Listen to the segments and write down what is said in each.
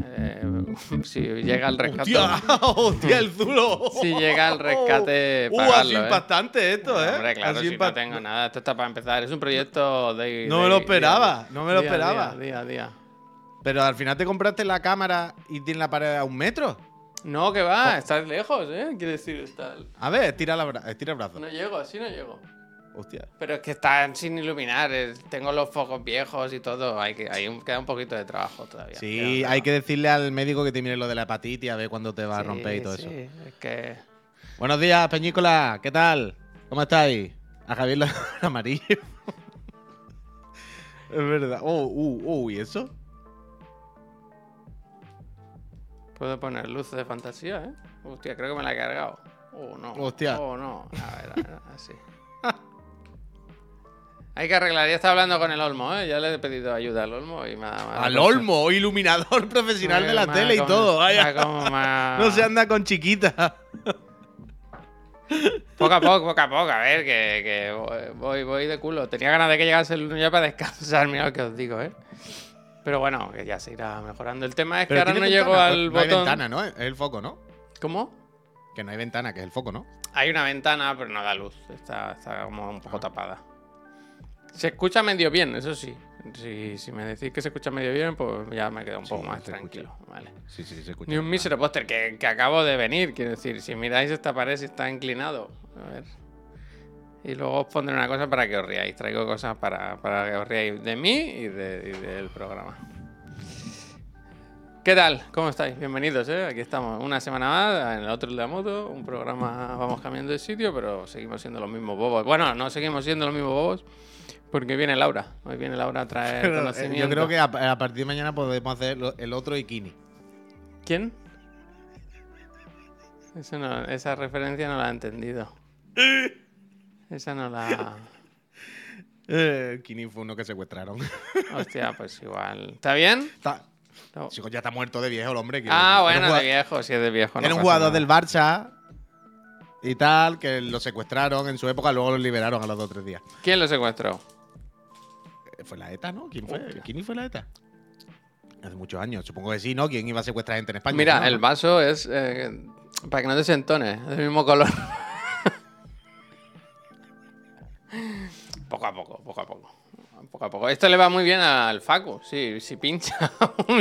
Eh, si llega el rescate. ¡Hostia! ¡Hostia, el zulo! Si llega el rescate, ¡Uh, pagarlo, así ¿eh? impactante esto, eh! Hombre, claro, Así si no tengo nada. Esto está para empezar. Es un proyecto de. No me lo día- esperaba, no me lo día esperaba. Día, día, día. Pero al final te compraste la cámara y tiene la pared a un metro. No, que va, estás lejos, ¿eh? Quiere decir, está... A ver, estira, la bra- estira el brazo. no llego, así no llego. Hostia. Pero es que están sin iluminar, es- tengo los focos viejos y todo. Hay que, hay un- queda un poquito de trabajo todavía. Sí, hay que decirle al médico que te mire lo de la hepatitis a ver cuándo te va a romper y todo Sí, eso. sí, Es que. Buenos días, Peñícola. ¿Qué tal? ¿Cómo estáis? A Javier la- amarillo. es verdad. Oh, uh, uh, ¿y eso? Puedo poner luces de fantasía, ¿eh? Hostia, creo que me la he cargado. Oh, no. Hostia. Oh, no. A ver, a ver, así. Hay que arreglar. Ya está hablando con el Olmo, ¿eh? Ya le he pedido ayuda al Olmo y me ha. me ha- Al Olmo, iluminador profesional de la Me ha tele y como- todo. vaya. me ha como- me ha- No se anda con chiquita. Poco a poco, poco a poco. A ver, que, que voy, voy de culo. Tenía ganas de que llegase el lunes ya para descansar. Mira lo que os digo, ¿eh? Pero bueno, que ya se irá mejorando. El tema es que ahora tiene no llego ventana, al no hay ventana, ¿no? Es el foco, ¿no? ¿Cómo? Que no hay ventana, que es el foco, ¿no? Hay una ventana, pero no da luz. Está, está como un poco tapada. Se escucha medio bien, eso sí. Si, si me decís que se escucha medio bien, pues ya me quedo un poco Sí, más se tranquilo. Vale. Sí, sí, se escucha. Ni un mísero póster que, que acabo de venir. Quiero decir, si miráis esta pared, si está inclinado. A ver. Y luego os pondré una cosa para que os riáis. Traigo cosas para, para que os riáis de mí y, de- y del programa. ¿Qué tal? ¿Cómo estáis? Bienvenidos, ¿eh? Aquí estamos una semana más en el otro de la moto. Un programa, vamos cambiando de sitio, pero seguimos siendo los mismos bobos. Bueno, no seguimos siendo los mismos bobos porque viene Laura. Hoy viene Laura a traer Pero, eh, conocimiento. yo creo que a, a partir de mañana podemos hacer el otro Ikini. ¿Quién? Eso no- esa referencia no la he entendido. Esa no la. Eh, Kini fue uno que secuestraron. Hostia, pues igual. ¿Está bien? Está- No. Chico, ya está muerto de viejo el hombre. Ah, bueno, de viejo, si es de viejo. no Era un jugador nada. del Barça y tal, que lo secuestraron en su época, luego lo liberaron a los dos o tres días. ¿Quién lo secuestró? ¿Fue la ETA, no? ¿Quién fue? Hostia. ¿Quién fue la ETA? Hace muchos años, supongo que sí, ¿no? ¿Quién iba a secuestrar gente en España? Mira, ¿No? el vaso es. eh, para que no te sentones, del mismo color. poco a poco, poco a poco. Poco a poco. Esto le va muy bien al Facu, sí, si pincha.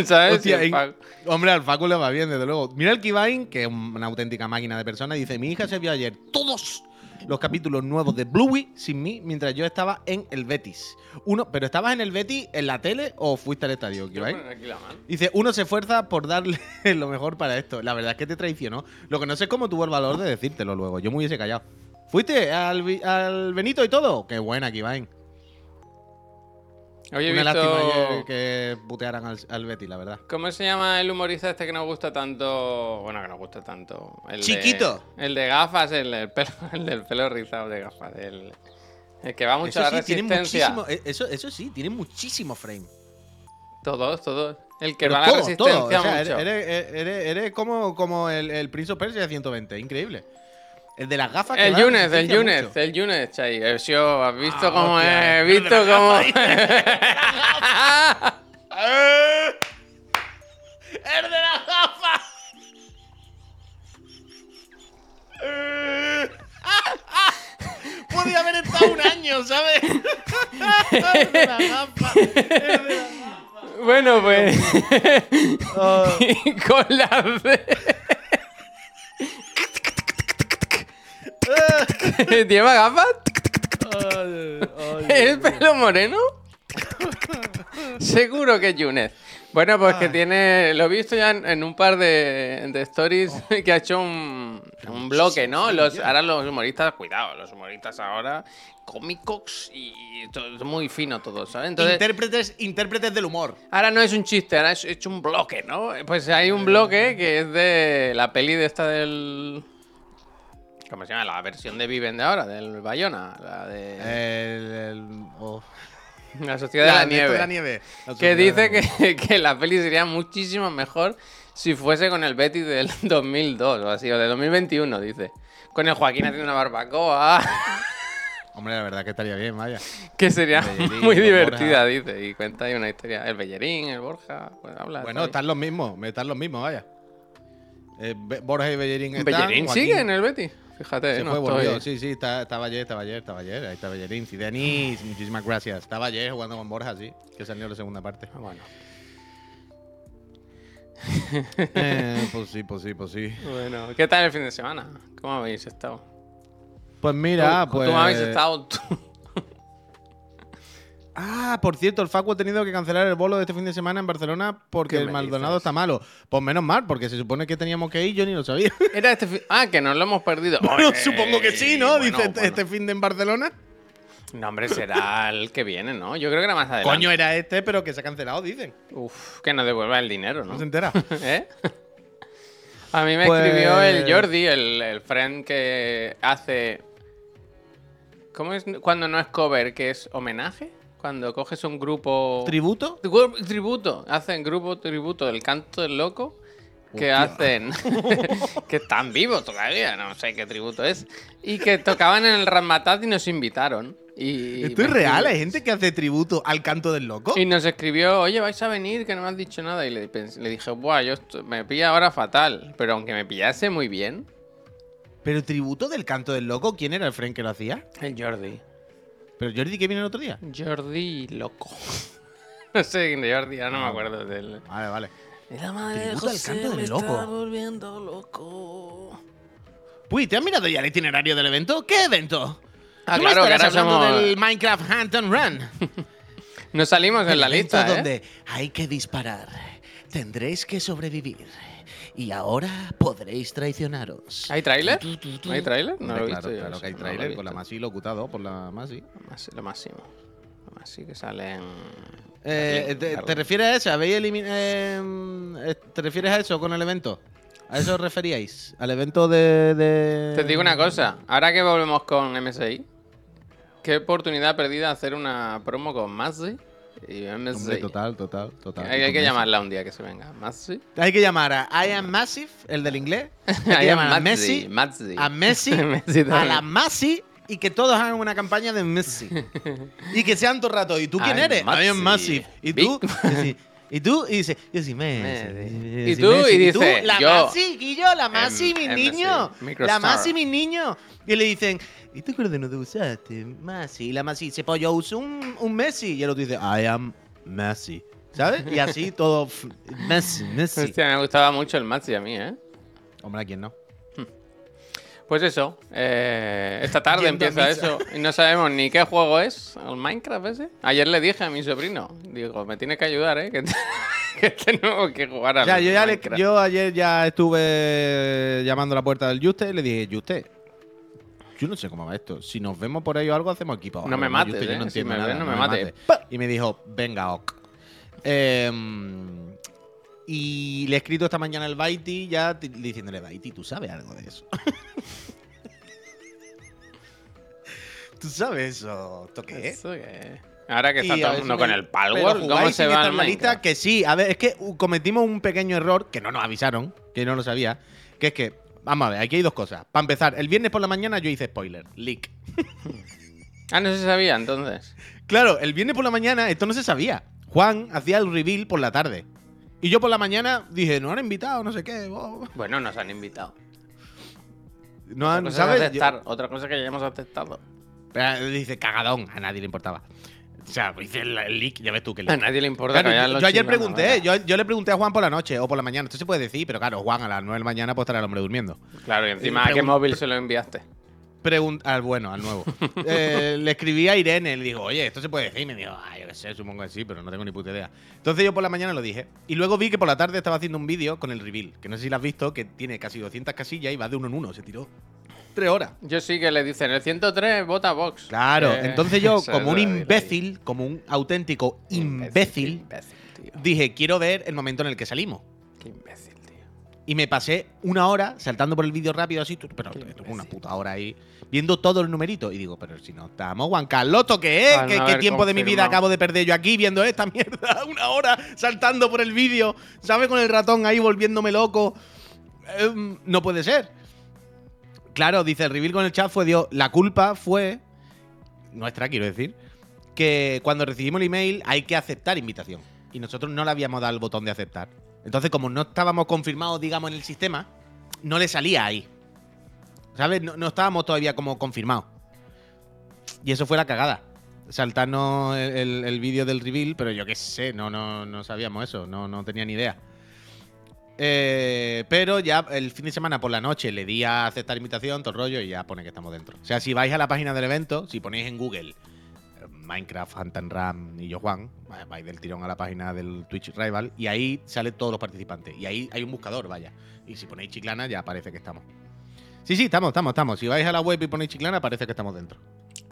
¿Sabes? Hostia, Facu- Hombre, al Facu le va bien, desde luego. Mira el Kivain, que es una auténtica máquina de persona, y dice: Mi hija se vio ayer todos los capítulos nuevos de Bluey sin mí mientras yo estaba en el Betis. Uno, ¿Pero estabas en el Betis en la tele o fuiste al estadio, mano. Dice, uno se esfuerza por darle lo mejor para esto. La verdad es que te traicionó. Lo que no sé es cómo tuvo el valor de decírtelo luego. Yo me hubiese callado. ¿Fuiste al, al Benito y todo? Qué buena, Kivain. Hoy he Una visto... lástima ayer que putearan al, al Betis, la verdad. ¿Cómo se llama el humorista este que nos gusta tanto? Bueno, que nos gusta tanto. El de- Chiquito. el de gafas, el, del pelo, el del pelo rizado de gafas. El, el que va mucho Eso a la sí, resistencia. eh, eso, eso sí, tiene muchísimo frame. Todos, todos. El que Pero va a la resistencia todo. O sea, mucho. eres, eres- eres- eres como, como el, el Prince of Persia de 120. Increíble. El de las gafas El Yunes, el Yunes, mucho. el Yunes, Chay. Oh, ¿Has visto Ah, cómo hostia, he el de visto cómo. ¡El de las gafas! Podía haber estado un año, ¿sabes? El de las gafas. El de las bueno, pues. gafas. con la ¿Lleva gafas? ¿El pelo moreno? Seguro que es Yunes. Bueno, pues que tiene. Lo he visto ya en, en un par de, de stories que ha hecho un, un bloque, ¿no? Los, ahora los humoristas, cuidado, los humoristas ahora, cómicos y todo, es muy fino todo, ¿sabes? Entonces, intérpretes, intérpretes del humor. ahora no es un chiste, ahora es hecho un bloque, ¿no? Pues hay un bloque que es de la peli de esta del. ¿Cómo se llama? La versión de Viven de ahora, del Bayona, la de. El, el- oh. La Sociedad de la Nieve. de la nieve. La Que dice la que, que la peli sería muchísimo mejor si fuese con el Betty del 2002 o así, o de 2021, dice. Con el Joaquín haciendo una barbacoa. Hombre, la verdad que estaría bien, vaya. Que sería Bellerín, muy divertida, dice. Y cuenta ahí una historia. El Bellerín, el Borja. Pues habla. Bueno, está están los mismos, están los mismos, vaya. Eh, Borja y Bellerín están. Bellerín Joaquín sigue en el Betis. Fíjate, Se no fue, estoy- volvió. Sí, sí, está- estaba ayer, estaba ayer, estaba ayer. Ahí está Bellerín. Zidanis, muchísimas gracias. Estaba ayer jugando con Borja, sí. Que salió la segunda parte. Ah, Bueno. Eh, pues sí, pues sí, pues sí. bueno, ¿qué tal el fin de semana? ¿Cómo habéis estado? Pues mira, ¿Tú- pues. ¿Cómo habéis estado tú? Ah, por cierto, el Facu ha tenido que cancelar el bolo de este fin de semana en Barcelona porque ¿Qué el Maldonado dices? está malo. Pues menos mal, porque se supone que teníamos que ir, yo ni lo sabía. Era este fin- Ah, que nos lo hemos perdido. Bueno, supongo que sí, ¿no? bueno, Dice este, bueno. este fin de en Barcelona. No, hombre, será el que viene, ¿no? Yo creo que era más adelante. Coño, era este, pero que se ha cancelado, dicen. Uf, que nos devuelva el dinero, ¿no? ¿No se entera? ¿Eh? A mí me Pues- escribió el Jordi, el, el friend que hace. ¿Cómo es cuando no es cover, que es homenaje? Cuando coges un grupo. ¿Tributo? Tribu- tributo. Hacen grupo tributo del canto del loco. Que Hostia. hacen. que están vivos todavía, no sé qué tributo es. Y que tocaban en el Ramatat y nos invitaron. Y ¿Esto es real? ¿Hay gente que hace tributo al canto del loco? y nos escribió, oye, vais a venir, que no me has dicho nada. Y le, dije, buah, yo me pilla ahora fatal. Pero aunque me pillase muy bien, ¿Pero tributo del canto del loco? ¿Quién era el friend que lo hacía? el Jordi. ¿Pero Jordi que viene el otro día? Jordi loco. no sé quién de Jordi, ahora no me Ah. acuerdo del. Vale, vale. La madre de José canto me del loco. está volviendo loco. Uy, ¿te has mirado ya el itinerario del evento? ¿Qué evento? Ah, ¿Tú me claro, que ahora hablando somos- del Minecraft Hunt and Run. No salimos en la El lista, ¿eh? donde hay que disparar. Tendréis que sobrevivir. Y ahora podréis traicionaros. ¿Hay tráiler? ¿No hay tráiler? No lo he claro, yo claro que hay no tráiler con la. Masi locutado por la Masi. Lo máximo. Lo sí que salen. Eh, Berlín, ¿te, refieres a eso? ¿Habéis elimin- eh, eh, ¿Te refieres a eso con el evento? ¿A eso os referíais? ¿Al evento de, de- Te digo una cosa, ahora que volvemos con MSI, qué oportunidad perdida hacer una promo con Mazzi y. Hombre, total, total, total. hay, hay que llamarla un día que se venga. Mazzi. Hay que llamar a I am Massive, el del inglés. Hay que I am llamar a Messi, Mazzi. a Messi, Messi a la Masi y que todos hagan una campaña de Messi. y que sean todo el rato. ¿Y tú quién I'm eres? I am. Massive. ¿Y tú? Big- Y sí, ¿Y tú? Y dice, yo Messi. Messi. Yo Y tú, Messi. y dice, la yo- Masi, Guillo, la Masi, mi MC, niño. La. Masi, mi niño. Y le dicen, ¿y tú qué ordenador usaste? Masi. Y la Masi dice, pues yo uso un, un Messi. Y el otro dice, I am Messi. ¿Sabes? Y así todo. Messi, Messi. Hostia, me gustaba mucho el Mazzi a mí, ¿eh? Hombre, ¿a quién no? Pues eso, eh, esta tarde a empieza eso y no sabemos ni qué juego es, el Minecraft ese. Ayer le dije a mi sobrino, digo, me tiene que ayudar, ¿eh? Que, te- que tenemos que jugar al Ya, yo, ya le- yo ayer ya estuve llamando a la puerta del Juste y le dije, Juste, yo no sé cómo va esto. Si nos vemos por ahí o algo, hacemos equipo. No me mates, Juste, yo ¿eh? no Si me nada, ves, no me mates. Y me dijo, venga, ok. Em, y le he escrito esta mañana al Baiti ya diciéndole, Baiti, ¿tú sabes algo de eso? ¿Tú sabes eso? ¿Esto qué es? Ahora que está Y todo el mundo con el Palworld, ¿cómo se va la lista? Que sí, a ver, es que cometimos un pequeño error que no nos avisaron, que no lo sabía, que es que, vamos a ver, aquí hay dos cosas. Para empezar, el viernes por la mañana yo hice spoiler, leak. Ah, no se sabía entonces. Claro, el viernes por la mañana esto no se sabía. Juan hacía el reveal por la tarde. Y yo por la mañana dije, no han invitado, no sé qué. oh". Bueno, nos han invitado. No Otra han, cosa ¿sabes? es Yo- aceptar, otra cosa que ya hemos aceptado. Pero dice, cagadón, a nadie le importaba. O sea, hice el, el leak, ya ves tú que A leak. nadie le importa Claro, que vayan yo, yo ayer pregunté, ¿no? yo, yo le pregunté a Juan por la noche o por la mañana, esto se puede decir, pero claro, Juan a las 9 de la mañana pues estará el hombre durmiendo. Claro, y encima, Eh, ¿a qué móvil se lo enviaste? Al bueno, al nuevo. Eh, le escribí a Irene, le digo, oye, esto se puede decir. Y me dijo, ah, yo qué sé, supongo que sí, pero no tengo ni puta idea. Entonces yo por la mañana lo dije. Y luego vi que por la tarde estaba haciendo un vídeo con el reveal, que no sé si lo has visto, que tiene casi 200 casillas y va de uno en uno. Se tiró tres horas. Yo sí que le dicen, el 103 vota Vox. Claro, Eh, entonces yo, como un imbécil, como un auténtico imbécil, imbécil, dije, quiero ver el momento en el que salimos. Qué imbécil. Y me pasé una hora saltando por el vídeo rápido así, pero estuve una puta hora ahí, viendo todo el numerito. Y digo, pero si no estamos, Juan Carloto, ¿qué es? ¿Qué, tiempo de mi vida acabo de perder yo aquí viendo esta mierda? Una hora saltando por el vídeo, ¿sabes? Con el ratón ahí volviéndome loco. Em, no puede ser. Claro, dice el reveal con el chat fue Dios. La culpa fue nuestra quiero decir, que cuando recibimos el email hay que aceptar invitación. Y nosotros no le habíamos dado el botón de aceptar. Entonces, como no estábamos confirmados, digamos, en el sistema, no le salía ahí. ¿Sabes? No, no estábamos todavía como confirmados. Y eso fue la cagada. Saltarnos el, el- vídeo del reveal, pero yo qué sé, no, no, no sabíamos eso, no, no tenía ni idea. Eh, pero ya el fin de semana por la noche le di a aceptar invitación, todo el rollo, y ya pone que estamos dentro. O sea, si vais a la página del evento, si ponéis en Google Minecraft, Hunt and Ram y yo Juan, va- vais del tirón a la página del Twitch Rival y ahí salen todos los participantes. Y ahí hay un buscador, vaya. Y si ponéis chiclana, ya parece que estamos. Sí, sí, estamos, estamos, estamos. Si vais a la web y ponéis chiclana, parece que estamos dentro.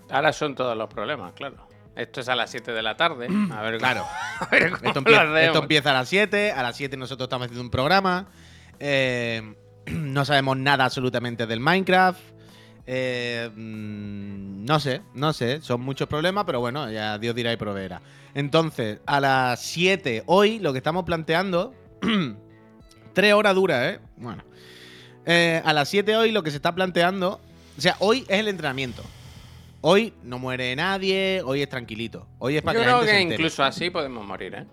Ahora son todos los problemas, claro. Esto es a las 7 de la tarde. A ver, Claro. a ver cómo empieza, esto empieza a las 7. A las 7 nosotros estamos haciendo un programa. eh, no sabemos nada absolutamente del Minecraft. Eh, mm, no sé, no sé. Son muchos problemas, pero bueno, ya Dios dirá y proveerá. Entonces, a las 7 hoy lo que estamos planteando. tres horas dura, ¿eh? Bueno. Eh, a las 7 hoy lo que se está planteando. O sea, hoy es el entrenamiento. Hoy no muere nadie, hoy es tranquilito. Hoy es para Yo que la creo gente que incluso así podemos morir, ¿eh?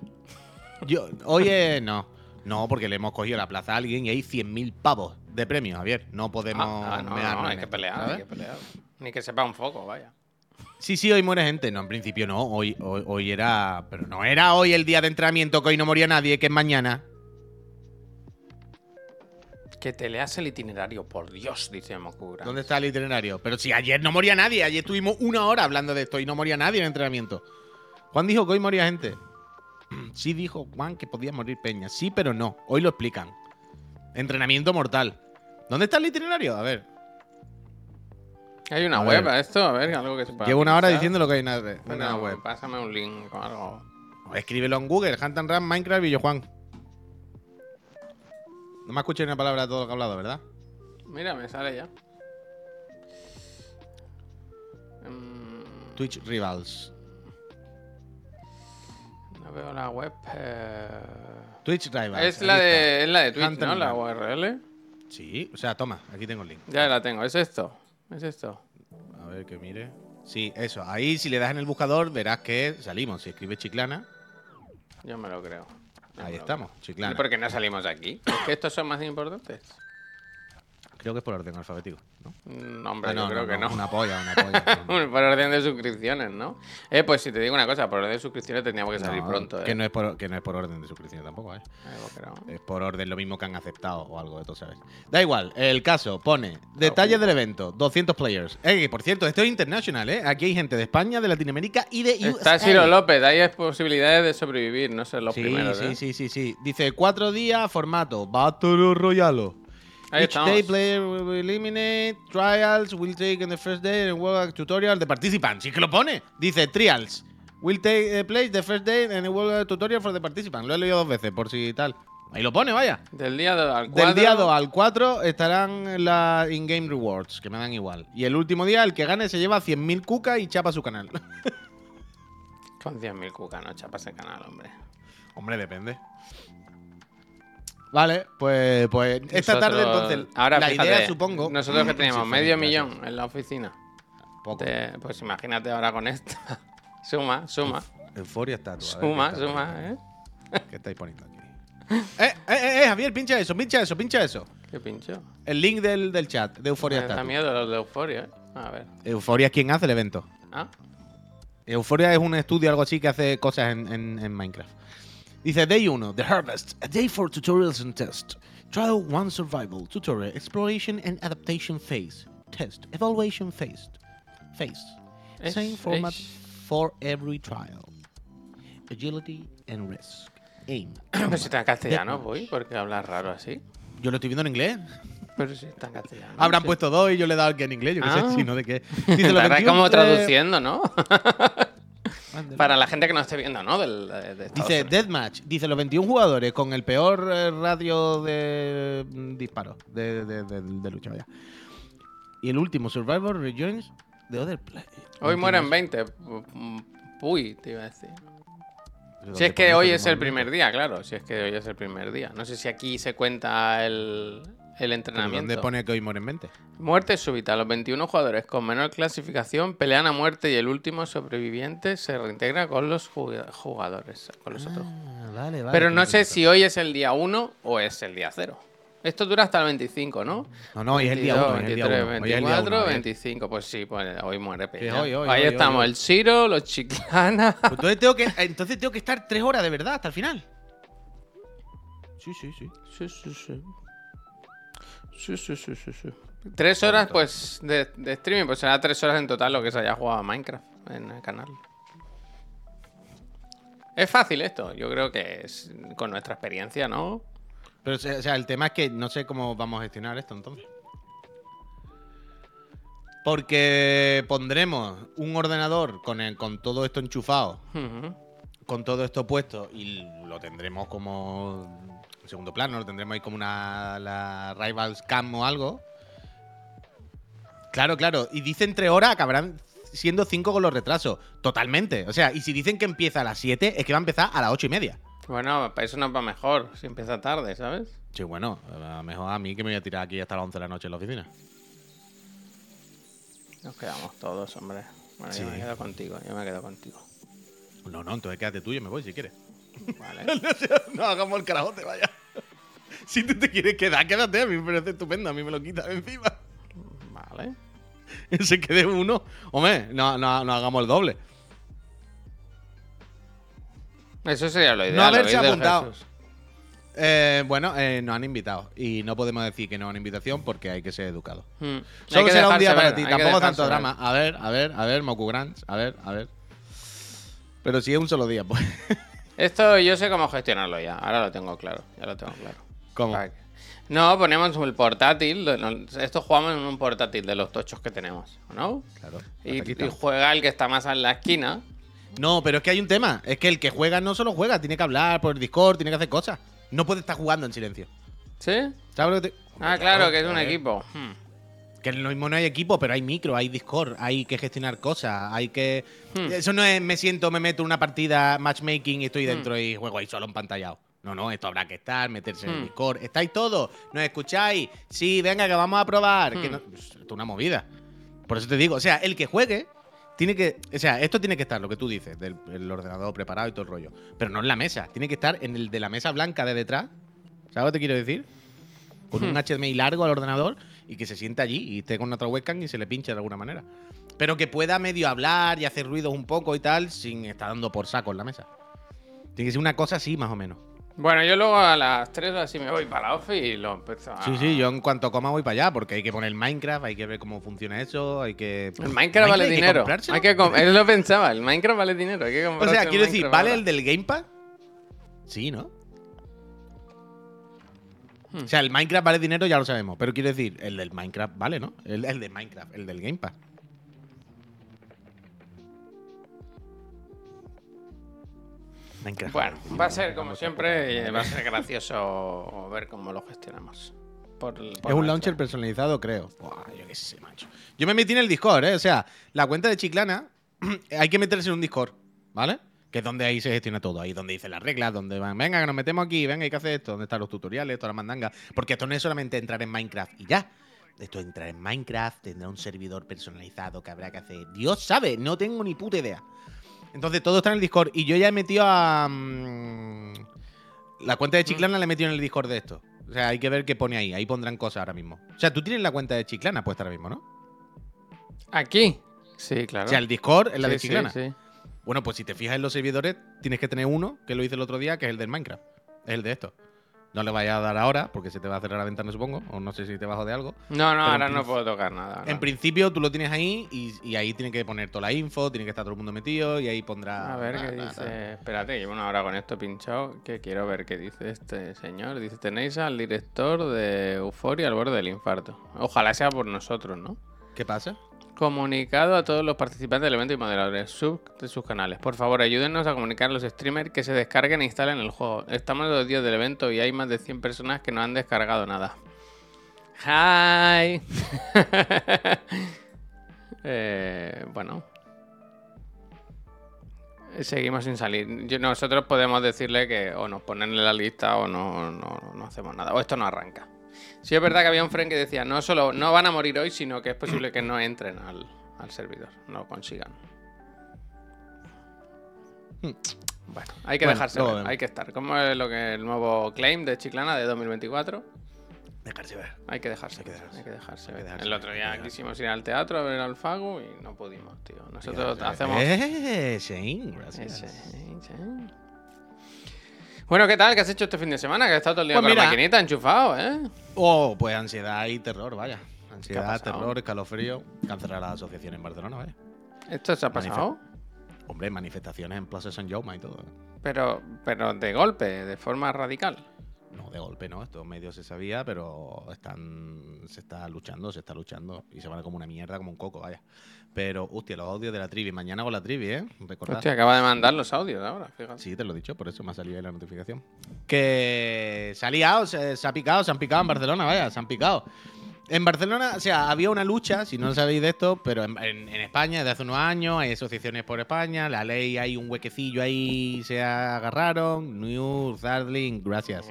Yo, oye, no. No, porque le hemos cogido la plaza a alguien y hay 100.000 pavos de premio, Javier. No podemos. Ah, ah, no, no, hay que pelear, ¿sabes? hay que pelear. Ni que sepa un foco, vaya. Sí, sí, hoy muere gente. No, en principio no. Hoy, hoy, hoy era. Pero no era hoy el día de entrenamiento que hoy no moría nadie, que es mañana. Que te leas el itinerario, por Dios, dice Mokura. ¿Dónde está el itinerario? Pero si ayer no moría nadie. Ayer estuvimos una hora hablando de esto y no moría nadie en entrenamiento. Juan dijo que hoy moría gente. Sí dijo Juan que podía morir Peña. Sí, pero no. Hoy lo explican. Entrenamiento mortal. ¿Dónde está el itinerario? A ver. Hay una A web ver. a esto, a ver, algo que se pueda Llevo una hora diciendo lo que hay en la, en la Una web. Pásame un link o algo. Escríbelo en Google, Hunt and Run, Minecraft y Juan. No me ni una palabra de todo lo que he hablado, ¿verdad? Mira, me sale ya. Mm, Twitch Rivals. no veo la web. eh. Twitch Rivals. Es la, de, es la de Twitch, Hunt and ¿no? La. URL. Sí, o sea, toma, aquí tengo el link. Ya la tengo. ¿Es esto? ¿Es esto? A ver que mire. Sí, eso. Ahí si le das en el buscador verás que salimos. Si escribes Chiclana, Yo me lo creo. Yo ahí estamos. creo. ¿Y Chiclana. por qué no salimos de aquí? ¿Es que estos son más importantes? Creo que es por orden alfabético, ¿no? Mm, hombre, Ah, yo creo que no. Una polla, una polla. no. por orden de suscripciones, ¿no? Eh, pues si te digo una cosa, por orden de suscripciones tendríamos que salir No, pronto, ¿eh? que, no es por, que no es por orden de suscripción tampoco, ¿eh? Eh, creo. Es por orden lo mismo que han aceptado o algo de todo, ¿sabes? Da igual, el caso pone detalles del evento, 200 players. Eh, por cierto, esto es internacional, ¿eh? Aquí hay gente de España, de Latinoamérica y de Está USA. Ciro López, hay posibilidades de sobrevivir, no ser los Sí, primeros. sí, ¿eh? sí, sí, sí. Dice cuatro días, formato Battle Royale. Ahí Each estamos. day player will eliminate trials will take in the first day and world tutorial the participants. Sí que lo pone. Dice trials will take eh, place the first day and world tutorial for the participants. Lo he leído dos veces por si tal. Ahí lo pone, vaya. Del día 2 al 4. Del día 2 al 4 estarán las in-game rewards, que me dan igual. Y el último día, el que gane se lleva 100.000 cucas y chapa su canal. Con 100.000 cucas, no chapa ese canal, hombre. Hombre, depende. Vale, pues, pues esta Nosotros- tarde entonces Ahora, la fíjate, idea supongo Nosotros que Sí, teníamos medio millón en la oficina. Poco. pues imagínate ahora con esto. suma, suma. Euforia a ver, Suma, ¿qué está suma? ¿eh? ¿Qué estáis poniendo aquí? eh, eh, eh, eh, Javier, pincha eso, pincha eso, pincha eso. Qué pincho. El link del, del chat de Euforia Me da miedo los de Euforia, ¿eh? A ver. Euforia es quien hace el evento. Ah, Euforia es un estudio, algo así, que hace cosas en, en- en Minecraft. Dice Day 1, The Harvest, a day for tutorials and test. Trial 1 Survival, Tutorial, Exploration and Adaptation Phase. Test, Evaluation Phase. Phase. Es- Same format es. for every trial. Agility and Risk. Aim. pero si está en castellano, voy, porque hablas raro así. Yo lo estoy viendo en inglés. Pero si está en castellano. Habrán sí. puesto dos y yo le he dado el que en inglés, yo qué Ah. sé, si no de qué. Dice los Estará 21, como eh, traduciendo, ¿no? Para la gente que no esté viendo, ¿no? Del, de, de Dice. Deathmatch, dice los 21 jugadores con el peor eh, radio de mm, disparos de, de- de- de lucha, vaya. Y el último, Survivor Rejoins the Other Play. Hoy mueren 20. Uy, te iba a decir. Si es que hoy es el primer día, claro. Si es que hoy es el primer día. No sé si aquí se cuenta el, el ¿Pero entrenamiento. ¿Dónde pone que hoy muere en mente? Muerte súbita. Los 21 jugadores con menor clasificación pelean a muerte y el último sobreviviente se reintegra con los juga- jugadores. Con los otros. vale, Pero no sé si hoy es el día 1 o es el día 0. Esto dura hasta el 25, ¿no? No, no, hoy es el día 1. 23, Hoy es el día 24, uno, eh. 25. Pues sí, pues hoy muere Peña. hoy, hoy, Ahí hoy, estamos, hoy, hoy. el Ciro, los Chiclana. Pues entonces tengo que, entonces tengo que estar tres horas de verdad hasta el final. Sí, sí, sí. Sí, sí, sí. Sí, sí, sí, sí, sí. Tres horas, pues, de, de streaming, pues será tres horas en total lo que se haya jugado a Minecraft en el canal. Es fácil esto, yo creo que es con nuestra experiencia, ¿no? Pero, o sea, el tema es que no sé cómo vamos a gestionar esto entonces. Porque pondremos un ordenador con, el- con todo esto enchufado, con todo esto puesto, y lo tendremos como segundo plano, lo tendremos ahí como una la Rivals Cam o algo. Claro, claro. Y dicen tres horas, acabarán siendo cinco con los retrasos. Totalmente. O sea, y si dicen que empieza a las 7, es que va a empezar a las ocho y media. Bueno, para eso nos va mejor si empieza tarde, ¿sabes? Sí, bueno, a lo mejor a mí que me voy a tirar aquí hasta las 11 de la noche en la oficina. Nos quedamos todos, hombre. Bueno, yo me quedo contigo, yo me quedo contigo. No, no, entonces quédate tú y yo me voy si quieres. Vale. no hagamos el carajote, vaya. Si tú te quieres quedar, quédate. A mí me parece estupendo. A mí me lo quitas encima. Vale. Se quede uno. Hombre, no, no, no hagamos el doble. Eso sería lo ideal. No haberse apuntado. Eh, bueno, eh, nos han invitado. Y no podemos decir que no han invitación porque hay que ser educados. Mm. Hay Solo será un día para ti. Tampoco tanto ver. drama. A ver, a ver, a ver, Moku Grants. A ver, a ver. Pero si es un solo día, pues. Esto yo sé cómo gestionarlo ya. Ahora lo tengo claro. Ya lo tengo claro. ¿Cómo? No, ponemos el portátil. Esto jugamos en un portátil de los tochos que tenemos, ¿no? Claro. Y, juega el que está más en la esquina. No, pero es que hay un tema. Es que el que juega no solo juega, tiene que hablar por Discord, tiene que hacer cosas. No puede estar jugando en silencio. ¿Sí? ¿Sabes lo que te.? Ah, claro, que es un equipo. Hmm. Que lo mismo no hay equipo, pero hay micro, hay Discord, hay que gestionar cosas, hay que. Hmm. Eso no es me siento, me meto en una partida matchmaking y estoy Hmm. dentro y juego ahí solo en pantallado. No, no, esto habrá que estar, meterse en el Hmm. Discord. ¿Estáis todos? ¿Nos escucháis? Sí, venga, que vamos a probar. Que Hmm. no- Esto es una movida. Por eso te digo, o sea, el que juegue tiene que. O sea, esto tiene que estar, lo que tú dices, del el ordenador preparado y todo el rollo. Pero no en la mesa, tiene que estar en el de la mesa blanca de detrás. ¿Sabes lo que te quiero decir? Con un Hmm. HDMI largo al ordenador y que se sienta allí y esté con otra webcam y se le pinche de alguna manera. Pero que pueda medio hablar y hacer ruidos un poco y tal sin estar dando por saco en la mesa. Tiene que ser una cosa así, más o menos. Bueno, yo luego a las 3 así me voy para la ofi y lo empiezo a... Sí, sí, yo en cuanto coma voy para allá porque hay que poner Minecraft, hay que ver cómo funciona eso, hay que. El Minecraft vale dinero. Hay que Él lo pensaba, el Minecraft vale dinero. Hay que O sea, quiero decir, ¿vale ahora. el del Game Pass? Sí, ¿no? Hmm. O sea, el Minecraft vale dinero, ya lo sabemos. Pero quiero decir, el del Minecraft vale, ¿no? El, el de Minecraft, el del Game Pass. Minecraft. Bueno, va a ser como siempre, va a ser gracioso ver cómo lo gestionamos. Por, por Es un nuestra- launcher personalizado, creo. Buah, yo qué sé, macho. Yo me metí en el Discord, ¿eh? O sea, la cuenta de Chiclana, hay que meterse en un Discord, ¿vale? Que es donde ahí se gestiona todo. Ahí donde dice las reglas, donde van, venga, que nos metemos aquí, venga, hay que hacer esto, donde están los tutoriales, toda la mandanga. Porque esto no es solamente entrar en Minecraft y ya. Esto es entrar en Minecraft, tendrá un servidor personalizado que habrá que hacer. Dios sabe, no tengo ni puta idea. Entonces todo está en el Discord. Y yo ya he metido a. mm, la cuenta de Chiclana la he metido en el Discord de esto. O sea, hay que ver qué pone ahí. Ahí pondrán cosas ahora mismo. O sea, tú tienes la cuenta de Chiclana puesta ahora mismo, ¿no? ¿Aquí? Sí, claro. O sea, el Discord es la Sí, de sí, Chiclana. sí. Bueno, pues si te fijas en los servidores, tienes que tener uno, que lo hice el otro día, que es el del Minecraft. Es el de esto. No le vayas a dar ahora, porque se te va a cerrar la ventana, supongo. O no sé si te bajo de algo. No, no, ahora no puedo tocar nada. En principio tú lo tienes ahí y, y ahí tiene que poner toda la info, tiene que estar todo el mundo metido y ahí pondrá. A ver na, qué na, dice. na. Espérate, llevo una hora con esto pinchado. Que quiero ver qué dice este señor. Dice: Tenéis al director de Euforia al borde del infarto. Ojalá sea por nosotros, ¿no? ¿Qué pasa? Comunicado a todos los participantes del evento y moderadores sub de sus canales. Por favor, ayúdennos a comunicar a los streamers que se descarguen e instalen el juego. Estamos los días del evento y hay más de 100 personas que no han descargado nada. Hi. Eh, bueno. Seguimos sin salir. Nosotros podemos decirle que o nos ponen en la lista o no, no hacemos nada. O esto no arranca. Sí, es verdad que había un friend que decía, no solo no van a morir hoy, sino que es posible que no entren al, al servidor, no lo consigan. Bueno, hay que Bueno, dejarse ver, vemos. hay que estar. Como es lo que el nuevo claim de Chiclana de 2024? Dejarse ver. Hay que dejarse, Hay que ver, dejarse. hay que dejarse Hay que ver. dejarse El ver, otro día quisimos ir al teatro a ver al Fago y no pudimos, tío. Nosotros hacemos... ver. Eh, Shane, gracias. Ese, ese. Bueno, ¿qué tal? ¿Qué has hecho este fin de semana? Que has estado todo el día Pues con la mira. maquinita enchufado, ¿eh? Oh, pues ansiedad y terror, vaya. ¿Qué ha Ansiedad, terror, escalofrío. Cancelar la asociación en Barcelona, vaya. ¿Esto se ha pasado? Hombre, manifestaciones en Plaza San Jaume y todo. Pero, pero de golpe, de forma radical. No, de golpe no, esto medio se sabía, pero están se está luchando, se está luchando y se van como una mierda, como un coco, vaya. Pero, hostia, los audios de la trivi, mañana con la trivi, ¿eh? Recordad. Hostia, acaba de mandar los audios ahora, fíjate. Sí, te lo he dicho, por eso me ha salido ahí la notificación. Que se ha liado, se, se ha picado, se han picado en Barcelona, vaya, se han picado. En Barcelona, o sea, había una lucha, si no sabéis de esto, pero en, en- en España desde hace unos años hay asociaciones por España, la ley hay un huequecillo ahí, se agarraron, New Darling, gracias.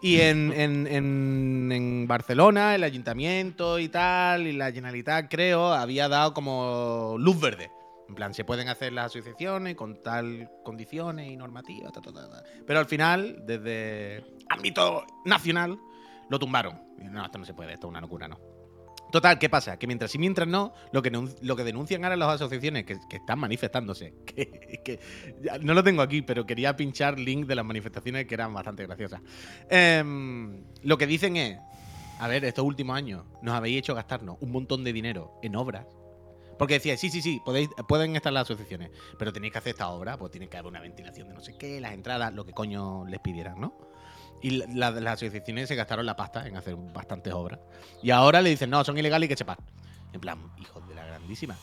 Y en, en- Barcelona, el ayuntamiento y tal, y la Generalitat, creo, había dado como luz verde. En plan, se pueden hacer las asociaciones con tal condiciones y normativas. ta, ta, ta. Pero al final, desde ámbito nacional, lo tumbaron. Y, No, esto no se puede, esto es una locura, no. Total, ¿qué pasa? Que mientras sí, mientras no, lo que, lo que denuncian ahora las asociaciones que, están manifestándose, que, no lo tengo aquí, pero quería pinchar link de las manifestaciones que eran bastante graciosas. Em, lo que dicen es, a ver, estos últimos años nos habéis hecho gastarnos un montón de dinero en obras. Porque decía, sí, sí, sí, podéis, pueden estar las asociaciones, pero tenéis que hacer esta obra, pues tiene que haber una ventilación de no sé qué, las entradas, lo que coño les pidieran, ¿no? Y la- la- las asociaciones se gastaron la pasta en hacer bastantes obras. Y ahora le dicen, no, son ilegales y que sepan. En plan, hijos de la grandísima.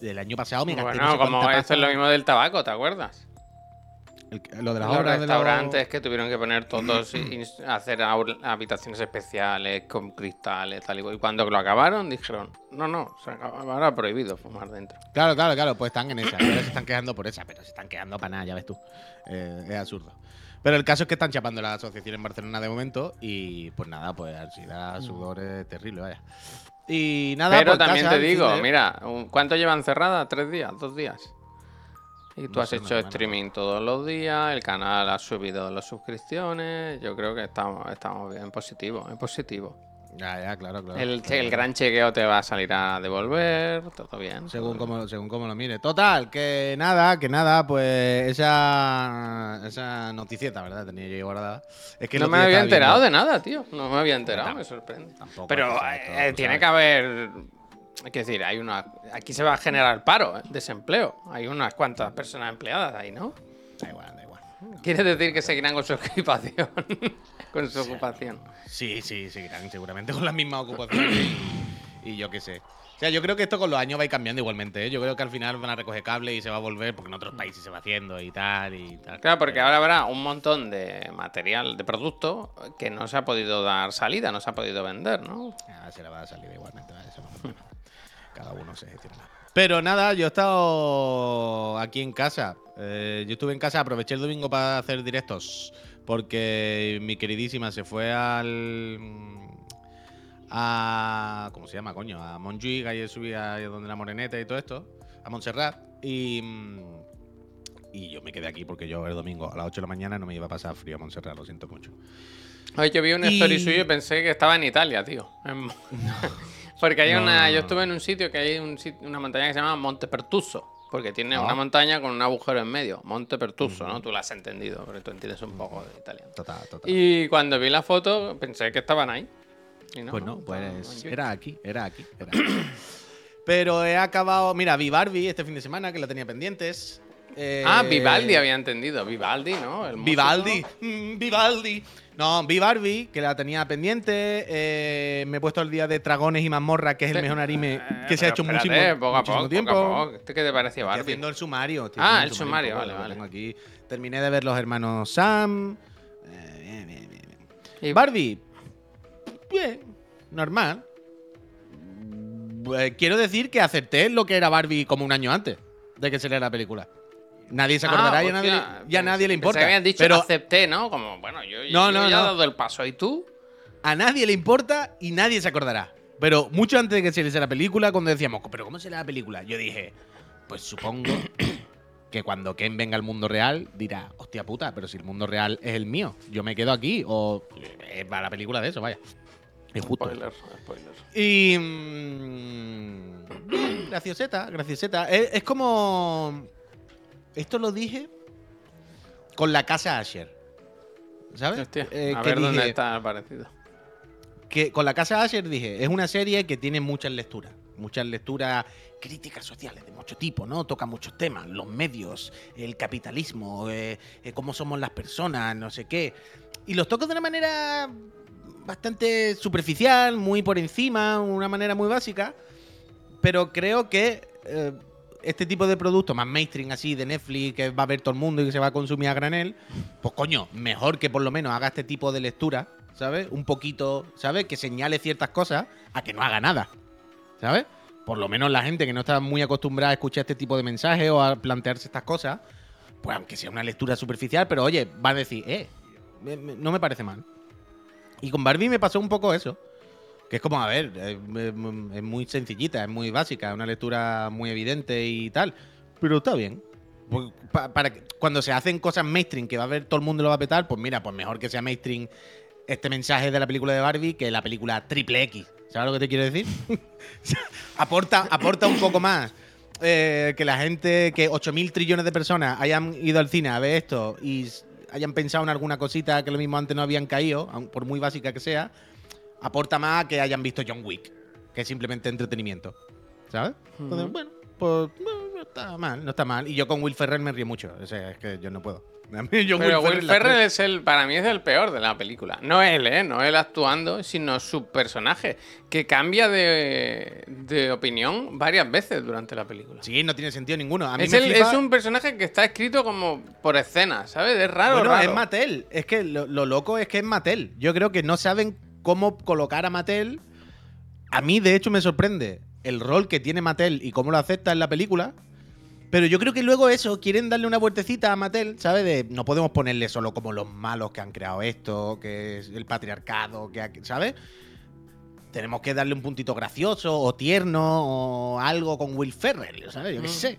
El año pasado me gasté no Bueno, sé como esto es lo mismo del tabaco, ¿te acuerdas? El- lo de las los obras de los- restaurantes que tuvieron que poner todos, y- hacer habitaciones especiales con cristales, tal y cual. Y cuando lo acabaron, dijeron, no, no, se acaba- ahora prohibido fumar dentro. Claro, claro, claro, pues están en esa. Ahora se están quejando por esa, pero se están quejando para nada, ya ves tú. Eh, es absurdo. Pero el caso es que están chapando la asociación en Barcelona de momento y pues nada, pues ansiedad, sudor es terrible, vaya. Y nada, Pero pues, también te digo, de- mira, ¿cuánto llevan cerrada? ¿Tres días? ¿Dos días? Y tú No has sé, hecho streaming todos los días, el canal ha subido las suscripciones, yo creo que estamos, estamos bien, positivo, es positivo. Ya, ya, claro, claro. El, el gran chequeo te va a salir a devolver, todo bien. Según como, según como lo mire. Total, que nada, que nada, pues esa, esa noticieta, ¿verdad? Tenía yo guardada. Es que no me había enterado viendo- de nada, tío. No me había enterado, tam- me sorprende. tampoco Pero todo, eh, tiene que haber. Que decir, hay una. Aquí se va a generar paro, ¿eh? desempleo. Hay unas cuantas personas empleadas ahí, ¿no? Da igual, da igual. Quiere decir que seguirán con su ocupación. Con su ocupación. Sí, sí, seguirán seguramente con la misma ocupación y, yo qué sé. O sea, yo creo que esto con los años va a ir cambiando igualmente. ¿eh? Yo creo que al final van a recoger cable y se va a volver porque en otros países se va haciendo y tal y tal. Claro, porque ahora habrá un montón de material, de producto que no se ha podido dar salida, no se ha podido vender, ¿no? Ah, se la va a salir igualmente. ¿vale? Eso no. Cada uno se gestiona. Pero nada, yo he estado aquí en casa. Eh, yo estuve en casa, aproveché el domingo para hacer directos. Porque mi queridísima se fue al. a. ¿Cómo se llama, coño? A Montjuic, ayer subí a donde la moreneta y todo esto. A Montserrat. Y. Y yo me quedé aquí porque yo el domingo a las 8 de la mañana no me iba a pasar frío a Montserrat, lo siento mucho. Oye, yo vi un Y- story suyo y pensé que estaba en Italia, tío. En- Porque hay No, una. no, Yo estuve en un sitio que hay un una montaña que se llama Monte Pertuso. Porque tiene Ah. una montaña con un agujero en medio. Monte Pertuso, ¿no? Tú la has entendido, porque tú entiendes un poco de italiano. Total, total. Y cuando vi la foto, pensé que estaban ahí. Y Pues no, pues Montjuic. era aquí, era aquí. era aquí. Pero he acabado. Mira, vi Barbie este fin de semana que la tenía pendientes. Eh, Ah, Vivaldi había entendido. Vivaldi, ¿no? El. Vivaldi, mm, Vivaldi. No, vi Barbie, que la tenía pendiente. eh, me he puesto al día de Dragones y Mazmorra, que es el mejor anime Eh, que se ha hecho espérate, muchísimo, poco a muchísimo poco, tiempo. poco a poco. ¿Este qué te parecía Estoy Barbie? haciendo el sumario. estoy Ah, el sumario, vale, vale. tengo aquí. Terminé de ver los hermanos Sam. Eh, bien, bien, bien. Y- Barbie, bien, normal. Eh, quiero decir que acerté lo que era Barbie como un año antes de que saliera la película. Nadie se acordará Ah, y a nadie, hostia, ya a nadie le importa. que habían dicho pero acepté, ¿no? Como, bueno, yo, No, yo ya he no. dado el paso. ¿Y tú? a nadie le importa y nadie se acordará. Pero mucho antes de que se la película, cuando decíamos, ¿pero cómo será la película? Yo dije, pues supongo que cuando Ken venga al mundo real dirá, hostia puta, pero si el mundo real es el mío, yo me quedo aquí. O eh, va la película de eso, vaya. Es justo. Spoiler, spoiler. Y. mm, gracioseta, gracioseta. Es, es como. Esto lo dije con la casa Asher. ¿Sabes? Hostia, Eh, a ver dónde dije- está parecido. que con la casa Asher dije, es una serie que tiene muchas lecturas, muchas lecturas críticas sociales de mucho tipo, ¿no? Toca muchos temas, los medios, el capitalismo, eh, eh, cómo somos las personas, no sé qué. Y los toca de una manera bastante superficial, muy por encima, una manera muy básica, pero creo que este tipo de producto más mainstream así de Netflix que va a ver todo el mundo y que se va a consumir a granel, pues coño, mejor que por lo menos haga este tipo de lectura, ¿sabes? Un poquito, ¿sabes? Que señale ciertas cosas a que no haga nada, ¿sabes? Por lo menos la gente que no está muy acostumbrada a escuchar este tipo de mensajes o a plantearse estas cosas, pues aunque sea una lectura superficial, pero oye, va a decir, eh, no me parece mal. Y con Barbie me pasó un poco eso. Que es como, a ver, es, es- es muy sencillita, es muy básica, es una lectura muy evidente y tal. Pero está bien. Pues, pa- para cuando se hacen cosas mainstream que va a ver todo el mundo lo va a petar, pues mira, pues mejor que sea mainstream este mensaje de la película de Barbie que la película triple X. ¿Sabes lo que te quiero decir? aporta, aporta un poco más. eh, que la gente, que 8.000 trillones de personas hayan ido al cine a ver esto y hayan pensado en alguna cosita que lo mismo antes no habían caído, por muy básica que sea, aporta más a que hayan visto John Wick, que es simplemente entretenimiento. ¿Sabes? Entonces, bueno, pues no, no está mal, no está mal. Y yo con Will Ferrell me río mucho. O sea, es que yo no puedo. A mí yo Pero Will las Ferrell es el, para mí es el peor de la película. No él, ¿eh? No él actuando, sino su personaje, que cambia de, de opinión varias veces durante la película. Sí, no tiene sentido ninguno. A mí Es, me el- flipa- es un personaje que está escrito como por escenas, ¿sabes? Es raro, Bueno, raro. es Mattel. Es que lo, lo loco es que es Mattel. Yo creo que no saben cómo colocar a Mattel. A mí, de hecho, me sorprende el rol que tiene Mattel y cómo lo acepta en la película. Pero yo creo que luego eso, quieren darle una vueltecita a Mattel, ¿sabes? De no podemos ponerle solo como los malos que han creado esto, que es el patriarcado, que ¿sabes? Tenemos que darle un puntito gracioso o tierno o algo con Will Ferrell, ¿sabes? Yo qué Mm. sé.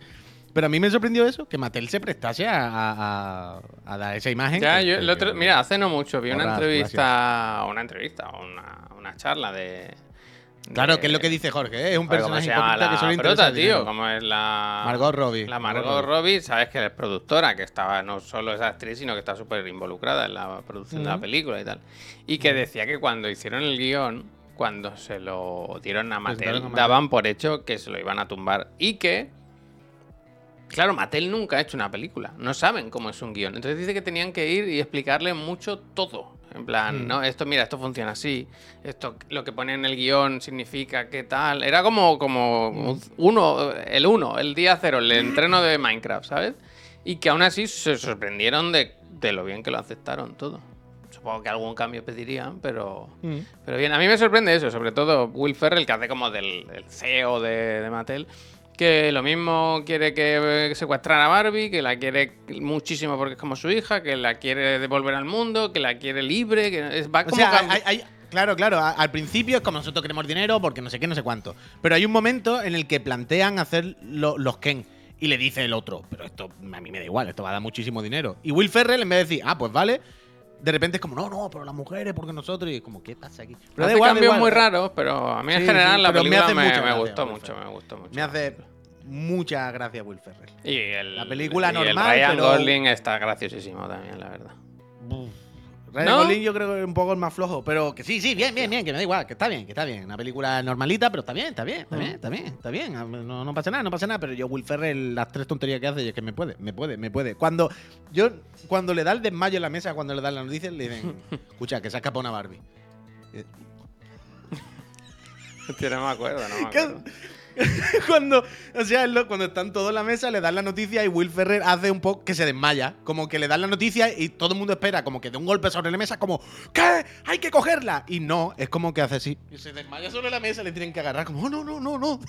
Pero a mí me sorprendió eso, que Mattel se prestase a, a- a- a dar esa imagen. Ya, que- yo el que- otro- mira, hace no mucho vi una entrevista, una entrevista, una, una charla de... Claro, que es lo que dice Jorge, ¿eh? es un Joder, ¿cómo personaje se llama hipócrita que solo la prota, tío? Como es la... Margot Robbie. La Margot Robbie, sabes que es productora, que estaba no solo es actriz, sino que está súper involucrada en la producción de la película y tal. Y que decía que cuando hicieron el guion, cuando se lo dieron a Mattel, a Mattel. daban por hecho que se lo iban a tumbar. Y que, claro, Mattel nunca ha hecho una película. No saben cómo es un guion. Entonces dice que tenían que ir y explicarle mucho todo. En plan, Mm. no, esto, mira, esto funciona así. Esto, lo que pone en el guion significa que tal. Era como, como un- uno, el uno, el día cero, el entreno de Minecraft, ¿sabes? Y que aún así se sorprendieron de, de lo bien que lo aceptaron todo. Supongo que algún cambio pedirían, pero, Mm. pero bien. A mí me sorprende eso, sobre todo Will Ferrell, que hace como del, del CEO de, de Mattel. Que lo mismo quiere que secuestrar a Barbie, que la quiere muchísimo porque es como su hija, que la quiere devolver al mundo, que la quiere libre, que es, va O como sea, hay- hay- claro, claro, al principio es como nosotros queremos dinero porque no sé qué, no sé cuánto. Pero hay un momento en el que plantean hacer lo- los Ken. Y le dice el otro, pero esto a mí me da igual, esto va a dar muchísimo dinero. Y Will Ferrell, en vez de decir, ah, pues vale, de repente es como, no, no, pero las mujeres, porque nosotros. Y es como, ¿qué pasa aquí? Pero hace igual, cambios igual. muy raros, pero a mí en Sí, general sí, la me película me, gustó mucho, me gustó mucho. Me hace mucha gracia Will Ferrell. Y el, la película y normal, el Ryan pero- Gosling está graciosísimo también, la verdad. Ryan ¿No? Yo creo que es un poco el más flojo, pero que sí, sí, bien, bien, bien, que me da igual, que está bien, que está bien. Una película normalita, pero está bien, está bien, está bien, está bien, está bien. No, no pasa nada, no pasa nada, pero yo Will Ferrell, las tres tonterías que hace, es que me puede, me puede, me puede. Cuando yo, cuando le da el desmayo en la mesa, cuando le dan la noticia, le dicen, escucha, que se ha escapado una Barbie. No me acuerdo, no me acuerdo. cuando, o sea, cuando están todos en la mesa, le dan la noticia y Will Ferrer hace un poco que se desmaya. Como que le dan la noticia y todo el mundo espera, como que de un golpe sobre la mesa, como, ¿qué? ¡Hay que cogerla! Y no, es como que hace así. Y se desmaya sobre la mesa, le tienen que agarrar, como, oh, no, no, no, no.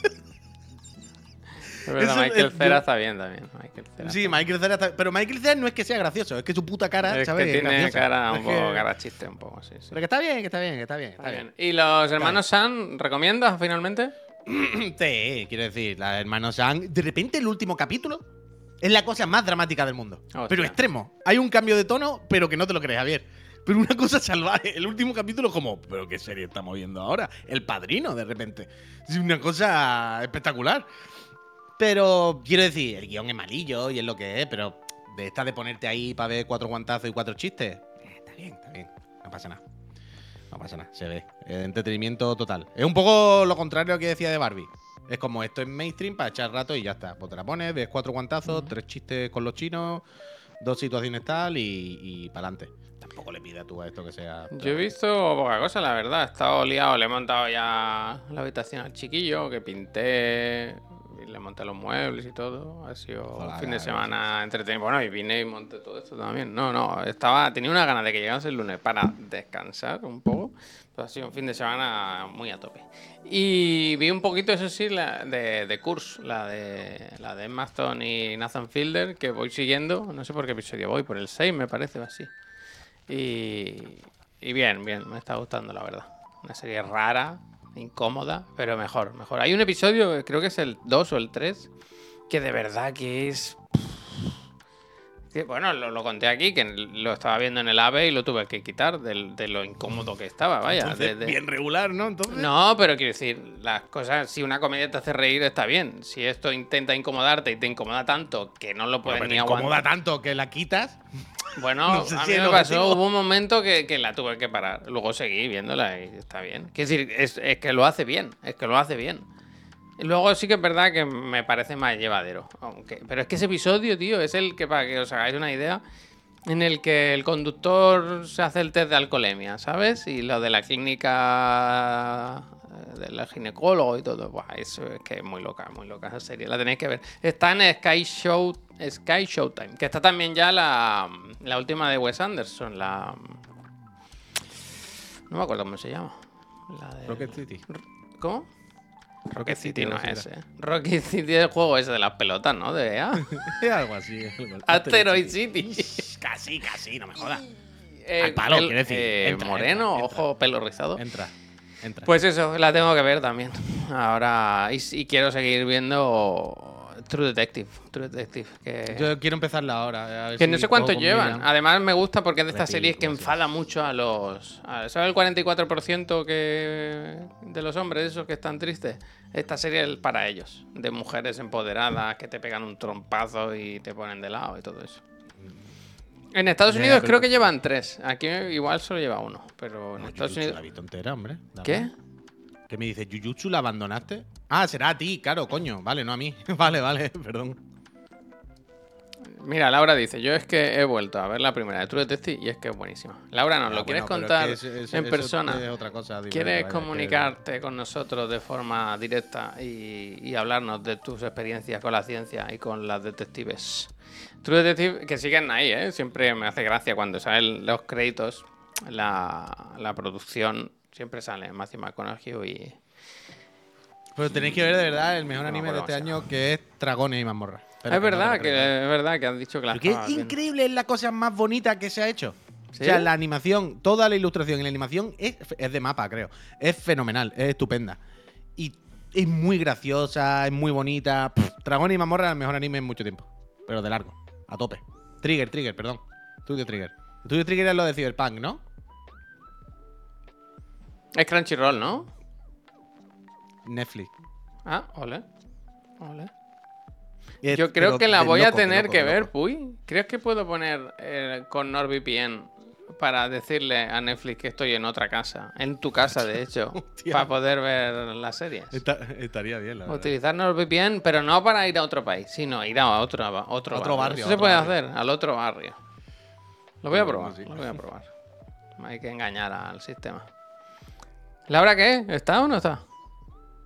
Eso, Michael Cera está bien también. Michael Cera Sí, Michael Cera está- Pero Michael Cera no es que sea gracioso, es que su puta cara, Es ¿sabes? que tiene cara un poco que- cara chiste, un poco, sí, sí. Pero que está bien, que está bien, que está bien. Está Está bien. bien. ¿Y los hermanos San recomiendas finalmente? Sí, quiero decir, la hermano Sang. De repente, el último capítulo es la cosa más dramática del mundo. Hostia. Pero extremo. Hay un cambio de tono, pero que no te lo crees, Javier. Pero una cosa salvaje. El último capítulo, como, ¿pero qué serie estamos viendo ahora? El padrino, de repente. Es una cosa espectacular. Pero quiero decir, el guion es malillo y es lo que es, pero de esta de ponerte ahí para ver cuatro guantazos y cuatro chistes, eh, está bien, está bien. No pasa nada. No pasa nada, se ve. Entretenimiento total. Es un poco lo contrario a lo que decía de Barbie. Es como esto es mainstream para echar rato y ya está. Pues te la pones, ves cuatro guantazos, tres chistes con los chinos, dos situaciones tal y, y para adelante. Tampoco le pidas tú a esto que sea. Yo he visto poca cosa, la verdad. He estado liado, le he montado ya la habitación al chiquillo, que pinté, y le monté los muebles y todo. Ha sido Joder, un fin de semana entretenido. Bueno, y vine y monté todo esto también. No, no, estaba, tenía una ganas de que llegase el lunes para descansar un poco. Pero ha sido un fin de semana muy a tope. Y vi un poquito, eso sí, la de, de Curse, la de, la de Emma Stone y Nathan Fielder, que voy siguiendo. No sé por qué episodio voy, por el 6 me parece o así. Y, y bien, bien, me está gustando la verdad. Una serie rara, incómoda, pero mejor, mejor. Hay un episodio, creo que es el 2 o el 3, que de verdad que es... bueno, lo, lo conté aquí, que lo estaba viendo en el AVE y lo tuve que quitar de, lo incómodo que estaba, vaya. Entonces, de- de- Bien regular, ¿no? Entonces. no, pero quiero decir, las cosas, si una comedia te hace reír, está bien. Si esto intenta incomodarte y te incomoda tanto que no lo Bueno, puedes pero ni te incomoda tanto que la quitas. Bueno, No sé a mí me pasó, hubo un momento que, que la tuve que parar. Luego seguí viéndola y está bien. Quiero decir, es, es que lo hace bien, es que lo hace bien. Y luego sí que es verdad que me parece más llevadero. Aunque, pero es que ese episodio, tío, es el que, para que os hagáis una idea, en el que el conductor se hace el test de alcoholemia, ¿sabes? Y lo de la clínica del ginecólogo y todo. Buah, eso es que es muy loca, muy loca esa serie. La tenéis que ver. Está en Sky Show, Sky Showtime, que está también ya la, la última de Wes Anderson, la... No me acuerdo cómo se llama. La de... Rocket City. ¿Cómo? Rocket City no es ese. Rocket City es el juego ese de las pelotas, ¿no? De algo así. algo- Asteroid City. Casi, casi, no me jodas. Eh, Al palo, quiero decir. eh, Entra, moreno, entra, entra. ojo, pelo rizado. Entra, entra. Pues eso, la tengo que ver también. Ahora, y, y quiero seguir viendo True Detective. True Detective. Que, Yo quiero empezarla ahora. que si no sé cuánto llevan. Además, me gusta porque es de estas series que enfada mucho a los. a- ¿Sabes el 44% que, de los hombres, esos que están tristes? Esta serie es para ellos. De mujeres empoderadas que te pegan un trompazo y te ponen de lado y todo eso. En Estados Unidos creo que llevan tres. Aquí igual solo lleva uno. Pero en No, Estados Jujutsu Unidos. hombre. Dame. ¿Qué? ¿Qué me dices? ¿Jujutsu la abandonaste? Ah, será a ti, claro, coño. Vale, no a mí. vale, vale, perdón. Mira, Laura dice, yo es que he vuelto a ver la primera de True Detective y es que es buenísima. Laura, ¿nos Ah, lo quieres bueno, contar es que es- es- en persona? Otra cosa ¿Quieres comunicarte con nosotros de forma directa y, y hablarnos de tus experiencias con la ciencia y con las detectives? True Detective, que siguen ahí, ¿eh? Siempre me hace gracia cuando salen los créditos, la, la producción, siempre sale Matthew McConaughey y... Pero tenéis que ver de verdad el mejor No anime de este año que es Dragones y Mazmorra. Pero es verdad que es verdad que has dicho que la Pero que estabas es increíble, es la cosa más bonita que se ha hecho. ¿Sí? O sea, la animación, toda la ilustración y la animación es, es de mapa, creo. Es fenomenal, es estupenda. Y es muy graciosa, es muy bonita. Dragones y Mazmorra es el mejor anime en mucho tiempo. Pero de largo, a tope. Trigger, Trigger, perdón. Estudio Trigger. Estudio Trigger es lo de Cyberpunk, ¿no? Es Crunchyroll, ¿no? Netflix. Ah, ole. Ole. Es- Yo creo que la voy a loco, tener loco, que ver. Puy. ¿Crees que puedo poner eh, con NordVPN para decirle a Netflix que estoy en otra casa? En tu casa, de hecho. Para poder ver las series. Está- estaría bien, la verdad. Utilizar NordVPN, pero no para ir a otro país, sino ir a otro, otro, Otro barrio, Eso se puede barrio. hacer, al otro barrio. Lo voy a probar, sí. lo voy a probar. Hay que engañar al sistema. ¿Laura qué? ¿Está o no está?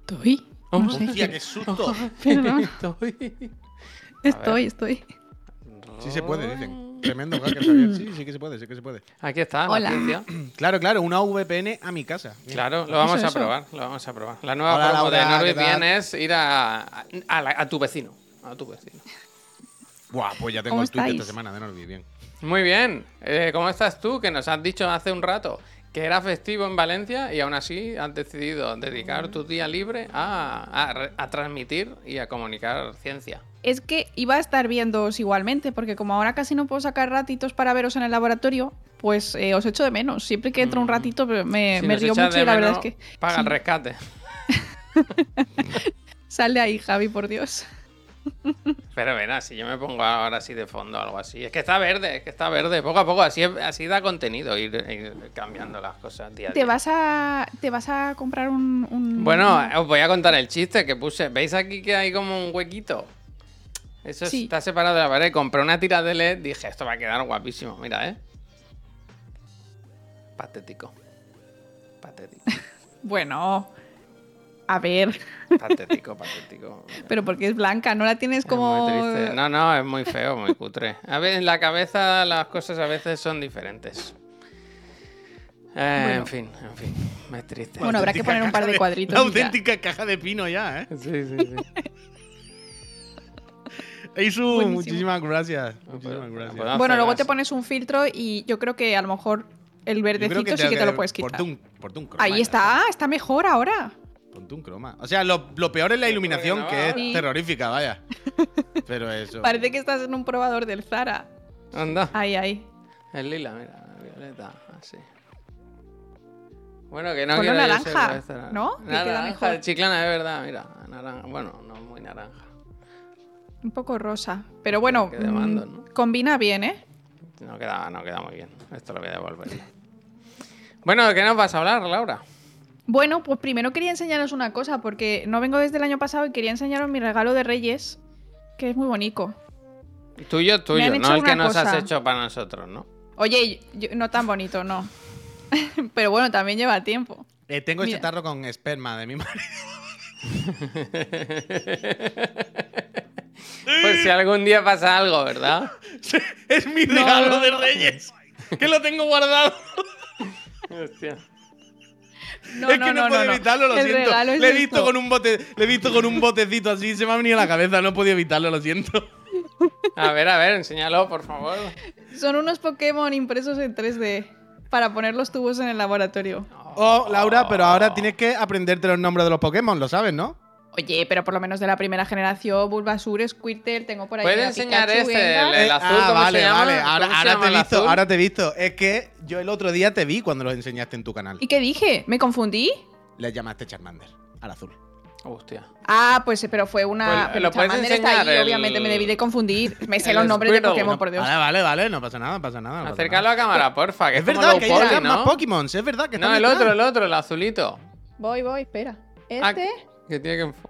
Estoy. Oh, No sé. Hostia, qué susto. Estoy, estoy. Sí se puede, dicen. Tremendo hacker, Javier. Sí, sí que se puede, sí que se puede. Aquí está, la Hola. ciencia. Claro, claro, una VPN a mi casa. Claro, lo vamos a eso. probar, lo vamos a probar. La nueva Hola, promo de Laura, ¿qué NordVPN tal? es ir a, a, la- a tu vecino. A tu vecino. Buah, pues ya tengo ¿Cómo el tweet de esta semana de Norby, bien. Muy bien. Eh, ¿Cómo estás tú? Que nos has dicho hace un rato que era festivo en Valencia y aún así has decidido dedicar tu día libre a, a transmitir y a comunicar ciencia. Es que iba a estar viéndoos igualmente, porque como ahora casi no puedo sacar ratitos para veros en el laboratorio, pues eh, os echo de menos. Siempre que entro un ratito me, me Si me nos río mucho y la verdad es que. Paga sí. el rescate. Sal de ahí, Javi, por Dios. Pero verás, si yo me pongo ahora así de fondo o algo así. Es que está verde, es que está verde. Poco a poco, así, así da contenido ir, ir cambiando las cosas día a ¿Te vas a, te vas a comprar un, un- Bueno, os voy a contar el chiste que puse. ¿Veis aquí que hay como un huequito? Eso Sí. está separado de la pared. Compré una tira de LED, dije, esto va a quedar guapísimo. Mira, ¿eh? Patético. Patético. Bueno, a ver, Patético, patético. pero porque es blanca, no la tienes Es como. muy triste. No, no, es muy feo, muy cutre. A ver, en la cabeza las cosas a veces son diferentes. Eh, Bueno. En fin, en fin. Me es triste. Bueno, habrá que poner un par de cuadritos ya. auténtica caja de pino ya, ¿eh? Sí, sí, sí. Eisu, Buenísimo. muchísimas gracias. No Muchísimas puedo- gracias. no puedo Bueno, luego te pones un filtro y yo creo que a lo mejor el verdecito sí que te lo puedes quitar. Ponte un, croma. Ahí ya está, está mejor ahora. Ponte un croma. O sea, lo, lo peor es la iluminación, no. que es Sí. terrorífica, vaya. Pero eso. Parece que estás en un probador del Zara. Anda. Ahí, ahí. El lila, mira, violeta, así. Bueno, que no Ponlo quiero yo naranja, ser esta- ¿no? Que queda Naranja, mejor. chiclana, es verdad, mira. Naranja, bueno, no muy naranja. Un poco rosa. Pero bueno, mando, mm, ¿no? combina bien, ¿eh? No queda, no queda muy bien. Esto lo voy a devolver. bueno, ¿de qué nos vas a hablar, Laura? Bueno, pues primero quería enseñaros una cosa, porque no vengo desde el año pasado y quería enseñaros mi regalo de Reyes, que es muy bonito. Tuyo, tuyo, no el que nos has hecho para nosotros, ¿no? Oye, yo- no tan bonito, no. Pero bueno, también lleva tiempo. Eh, tengo este Mira. tarro con esperma de mi marido. Por si algún día pasa algo, ¿verdad? es mi No, regalo no, de. Reyes. Que lo tengo guardado. Hostia. No, es que no, puedo evitarlo, lo El siento. Le he visto esto. con un bote, le he visto con un botecito así, se me ha venido a la cabeza, no he podido evitarlo, lo siento. A ver, a ver, enséñalo, por favor. Son unos Pokémon impresos en 3D para poner los tubos en el laboratorio. Oh, Laura, pero ahora tienes que aprenderte los nombres de los Pokémon, lo sabes, ¿no? Oye, pero por lo menos de la primera generación, Bulbasur, Squirtle, tengo por ahí. ¿Puedes a enseñar Pikachu, este, el- el azul, ah, ¿cómo se vale, llama? vale. Ahora, ¿Cómo se ahora llama te he visto, ahora te he visto. Es que yo el otro día te vi cuando los enseñaste en tu canal. ¿Y qué dije? ¿Me confundí? Le llamaste Charmander, al azul. Hostia. Ah, pues pero fue una. Pues, pero ¿lo puedes Charmander está enseñar ahí, el- obviamente me debí de confundir. Me sé los nombres de Squirtle, Pokémon, ¿no? por Dios. Vale, vale, vale, no pasa nada, no pasa nada. no Acércalo a cámara, porfa, que es, verdad que hay ¿no? más Pokémon, es verdad que No, el otro, el otro, el azulito. Voy, voy, espera. Ah, Este, que tiene que enfo-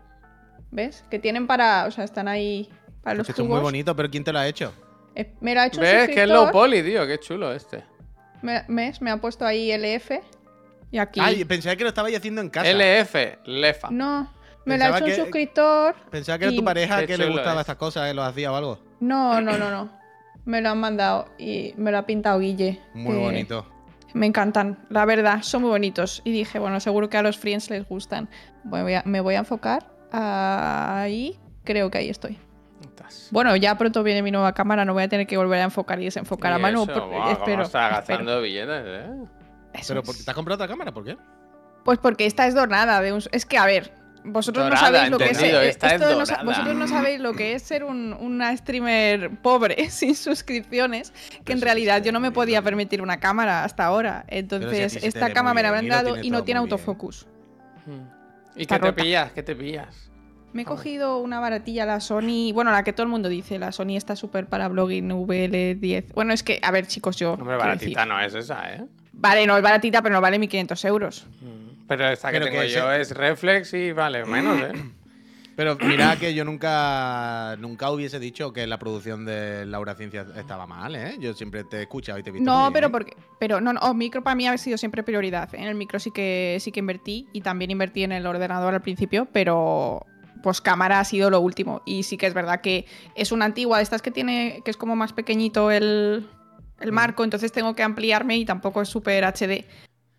¿ves? Que tienen para. O sea, están ahí para los Es que son tubos. muy bonitos, pero ¿quién te lo ha hecho? Eh, Me lo ha hecho un ¿Ves? Que es low suscriptor. poly, tío, qué chulo este. Me, ¿ves? Me ha puesto ahí LF. Y aquí. Ay, pensaba que lo estabais haciendo en casa. LF, lefa. No, me lo ha hecho un que- suscriptor. Pensaba que era tu pareja que le gustaba es. estas cosas, que los hacía o algo. No, no, no, no. Me lo han mandado y me lo ha pintado Guille. Muy bonito. Me encantan, la verdad, son muy bonitos. Y dije, bueno, seguro que a los friends les gustan. Bueno, voy a- me voy a enfocar. Ahí, creo que ahí estoy. Estás. Bueno, ya pronto viene mi nueva cámara, no voy a tener que volver a enfocar y desenfocar a mano. eso, por- cómo espero. está espero. gastando billetes, ¿eh? Eso Pero es. ¿por qué te has comprado otra cámara? ¿Por qué? Pues porque esta es dorada. De un... Es que, a ver, vosotros Dorada, no sabéis lo que es. eh, esto no sa- dorada. vosotros no sabéis lo que es ser un, una streamer pobre, sin suscripciones, que en realidad yo no me podía permitir una cámara hasta ahora. Si Entonces, esta cámara me la habrán dado y no tiene muy bien. ¿Y qué te pillas? ¿Qué te pillas? Me he cogido una baratilla, la Sony. Bueno, la que todo el mundo dice, la Sony está súper para blogging VL10. Bueno, es que, a ver, chicos, yo. Hombre, baratita decir- no es esa, ¿eh? Vale, no es baratita, pero no vale 1500 euros. Pero esta que Pero tengo que yo ese- es reflex y vale menos, ¿eh? Pero mira que yo nunca nunca hubiese dicho que la producción de Laura Ciencia estaba mal, ¿eh? Yo siempre te he escuchado y te he visto. No, pero porque. Pero no, no, micro para mí ha sido siempre prioridad. En el micro sí que sí que invertí y también invertí en el ordenador al principio, pero pues cámara ha sido lo último. Y sí que es verdad que es una antigua de estas que tiene, que es como más pequeñito el, el marco, entonces tengo que ampliarme y tampoco es súper HD.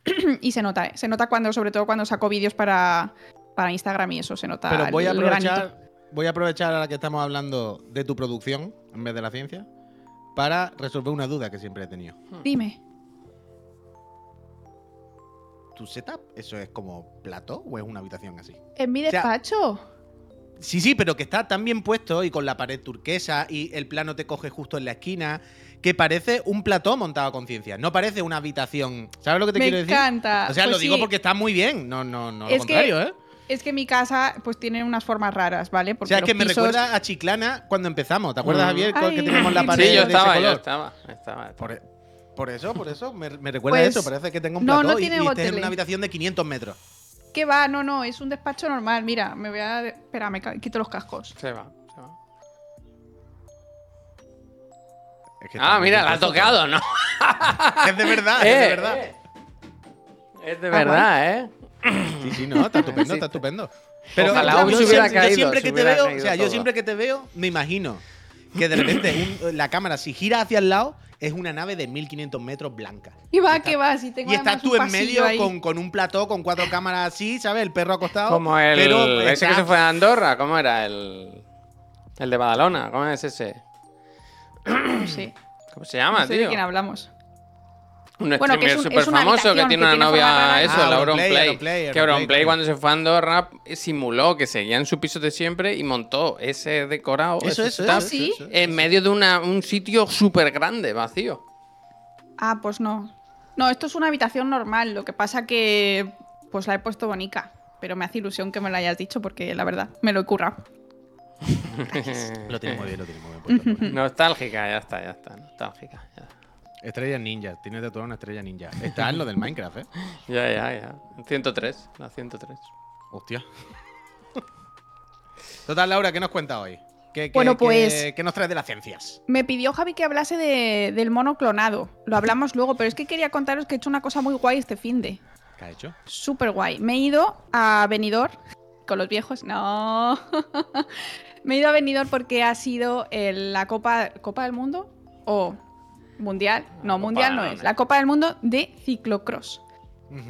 y se nota, ¿eh? se nota cuando, sobre todo cuando saco vídeos para, para Instagram y eso, se nota. Pero voy a granito. aprovechar, voy a aprovechar ahora que estamos hablando de tu producción en vez de la ciencia para resolver una duda que siempre he tenido. Dime. ¿Tu setup eso es como plató o es una habitación así? ¿En mi sea, despacho? Sí, sí, pero que está tan bien puesto y con la pared turquesa y el plano te coge justo en la esquina que parece un plató montado a conciencia. No parece una habitación. ¿Sabes lo que te Me quiero decir? encanta. O sea, Pues lo digo sí. porque está muy bien. No, no, no lo Es que- contrario, ¿eh? Es que mi casa pues tiene unas formas raras, ¿vale? O sea, es los que me pisos- recuerda a Chiclana cuando empezamos. ¿Te acuerdas, Mm. Javier, que Ay, teníamos la sí, pared Sí, yo de ese estaba, yo estaba, estaba. Por, por eso, por eso, me, me recuerda Pues, a eso. Parece que tengo un no, plató no y- tiene y, estés en una habitación de 500 metros. ¿Qué va? No, no, es un despacho normal. Mira, me voy a. Espera, me quito los cascos. Se va, se va. Es que está Ah, mira, la ha tocado, ¿no? Es de verdad, es Eh, de verdad. eh. Es de Ah, verdad, ¿eh? Sí, sí, no, está estupendo, Sí. está estupendo. Pero Ojalá yo, siempre, yo que te veo, o sea, yo siempre que te veo, me imagino que de repente un- la cámara, si gira hacia el lado, es una nave de 1500 metros blanca. Y va, está- que va, si tengo Y estás tú en medio con, con un plató con cuatro cámaras así, ¿sabes? El perro acostado. Como el. pero ese que se fue a Andorra, ¿cómo era? El. El de Badalona, ¿cómo es ese? Sé, ¿Cómo se llama, no sé de tío? quién hablamos. Un Bueno, streamer súper es famoso que tiene una novia, eso, Ah, la Auronplay. Auronplay, Que Auronplay, cuando se fue a Andorra simuló que seguía en su piso de siempre y montó ese decorado, Eso, ese eso, eso, ¿sí? eso, eso. en medio de una- un sitio súper grande, vacío. Ah, pues no. No, esto es una habitación normal. Lo que pasa que. Pues la he puesto bonita. Pero me hace ilusión que me lo hayas dicho porque la verdad, me lo he currado. Lo tiene muy bien, lo tiene muy bien puesto. Nostálgica, ya está, ya está. Nostálgica. Estrella ninja, tienes de toda una estrella ninja. Está en lo del Minecraft, ¿eh? Ya, ya, ya. 103, la 103. Hostia. Total, Laura, ¿qué nos cuenta hoy? ¿Qué, qué- Bueno, pues- ¿Qué nos traes de las ciencias? Me pidió Javi que hablase de- del mono clonado. Lo hablamos luego, pero es que quería contaros que he hecho una cosa muy guay este fin de. ¿Qué ha hecho? Súper guay. Me he ido a Benidorm con los viejos. No. Me he ido a Benidorm porque ha sido el- la Copa, Copa del Mundo o Mundial. No, Copa Mundial no es. La Copa del Mundo de ciclocross.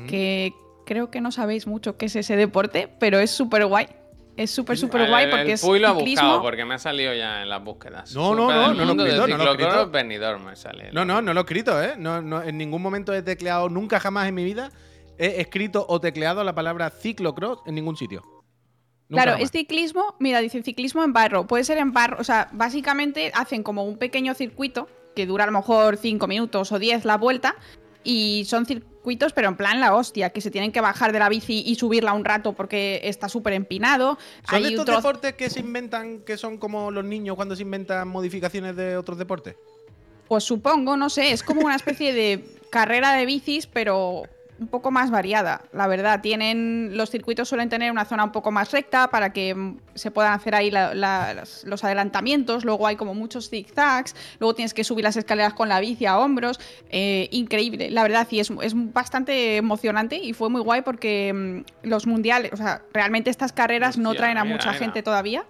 Que creo que no sabéis mucho qué es ese deporte, pero es súper guay. Es súper, súper guay el- porque el es Puy lo ha buscado porque me ha salido ya en las búsquedas. No, no, no, no lo he escrito, no lo escrito. Benidorm me sale. No, no, no lo he escrito, ¿eh? No, no, en ningún momento he tecleado, nunca jamás en mi vida he escrito o tecleado la palabra ciclocross en ningún sitio. Nunca Claro, jamás. es ciclismo, mira, dice ciclismo en barro. Puede ser en barro, o sea, básicamente hacen como un pequeño circuito que dura a lo mejor 5 minutos o 10 la vuelta. Y son circuitos, pero en plan la hostia, que se tienen que bajar de la bici y subirla un rato porque está súper empinado. ¿Son Hay estos deportes que se inventan, que son como los niños cuando se inventan modificaciones de otros deportes? Pues supongo, no sé, es como una especie de carrera de bicis, pero un poco más variada, la verdad. Tienen los circuitos suelen tener una zona un poco más recta para que mm, se puedan hacer ahí la- la- las- los adelantamientos. Luego hay como muchos zigzags. Luego tienes que subir las escaleras con la bici a hombros. Eh, increíble, la verdad. Y es, es bastante emocionante y fue muy guay porque mm, los mundiales, o sea, realmente estas carreras no traen a mira, mucha mira. gente todavía.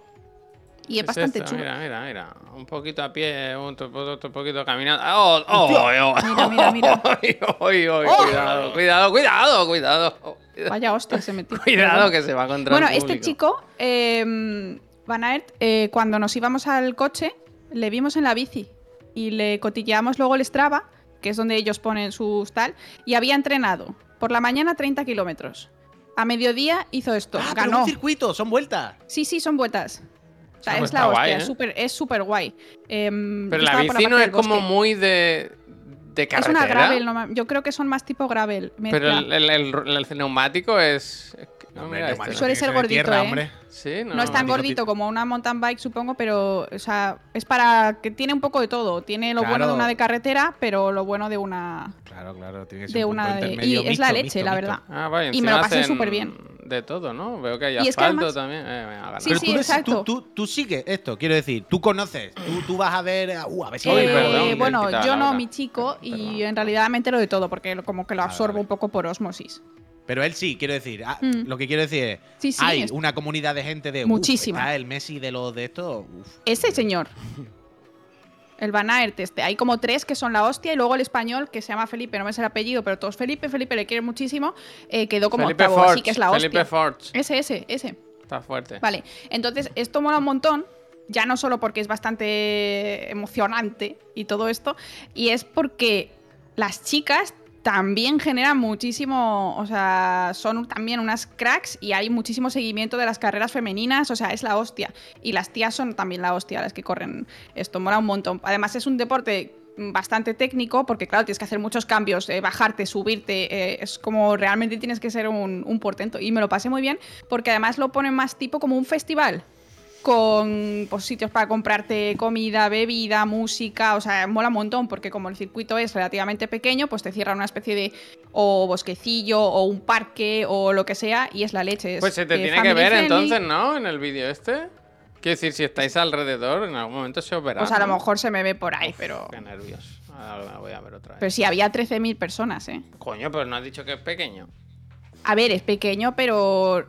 Y es, bastante esto? chulo. Mira, mira, mira. Un poquito a pie, otro, otro poquito caminando. ¡Oh, oh, oh, Mira, mira, mira. Ay, ay, Cuidado, cuidado, cuidado, cuidado. Vaya hostia, se metió. Cuidado que se va contra Bueno, el este chico, eh, Van Aert, eh, cuando nos íbamos al coche, le vimos en la bici y le cotilleamos luego el Strava, que es donde ellos ponen sus tal, y había entrenado por la mañana 30 kilómetros. A mediodía hizo esto, Ah, pero ganó. un circuito, son vueltas. Sí, sí, son vueltas. O sea, es la hostia, guay, es ¿eh? súper es súper guay. Em, Pero la bici no es como muy de, de Es carretera. una gravel, no- yo creo que son más tipo gravel. Pero el, el- el- el neumático es. es no, Hombre, mira neumático este, Suele ser gordito, tierra, ¿eh? hombre. Sí, no. No es tan gordito como una mountain bike, supongo, pero o sea, es para que tiene un poco de todo. Tiene lo bueno de una de carretera, pero lo bueno de una. Claro, claro, tiene que ser De un una de- y es la leche, mixto, la verdad. Ah, vaya, Y me lo pasé hacen superbién. De todo, ¿no? Veo que hay Y es que asfalto además- también. Eh. Sí, Pero sí, tú, exacto. Tú, tú, tú sigues esto, quiero decir, tú conoces, tú, tú vas a ver, uh, a ver si Eh, perdón, bueno, yo no, mi chico, y Perdón. en realidad me entero de todo, porque como que lo absorbo un poco por osmosis. Pero él sí, quiero decir. ah, Mm. Lo que quiero decir es. Sí, sí, hay es- una comunidad de gente de. uf, Muchísima. está el Messi de los de estos. uf. Ese señor. El Van Aert este. Hay como tres que son la hostia y luego el español que se llama Felipe, no me sé el apellido, pero todos Felipe, Felipe le quiere muchísimo, eh, quedó como Felipe octavo, así Forge. que es la hostia. Felipe Forge. Ese, ese, ese. Está fuerte. Vale, entonces esto mola un montón, ya no solo porque es bastante emocionante y todo esto, y es porque las chicas también generan muchísimo, o sea, son también unas cracks y hay muchísimo seguimiento de las carreras femeninas, o sea, es la hostia. Y las tías son también la hostia, las que corren esto, mola un montón. Además es un deporte bastante técnico porque claro tienes que hacer muchos cambios eh, bajarte subirte eh, es como realmente tienes que ser un, un portento y me lo pasé muy bien porque además lo ponen más tipo como un festival con pues, sitios para comprarte comida, bebida, música, o sea, mola un montón porque como el circuito es relativamente pequeño, pues te cierran una especie de o bosquecillo o un parque o lo que sea y es la leche. es, Pues se te eh, tiene que ver friendly. entonces, ¿no? En el vídeo este. Quiero decir, si estáis alrededor, en algún momento se os verá. Pues a lo ¿no? mejor se me ve por ahí, pero... Qué nervios. Ahora la voy a ver otra vez. Pero sí, había 13.000 personas, ¿eh? Coño, pero no has dicho que es pequeño. A ver, es pequeño, pero...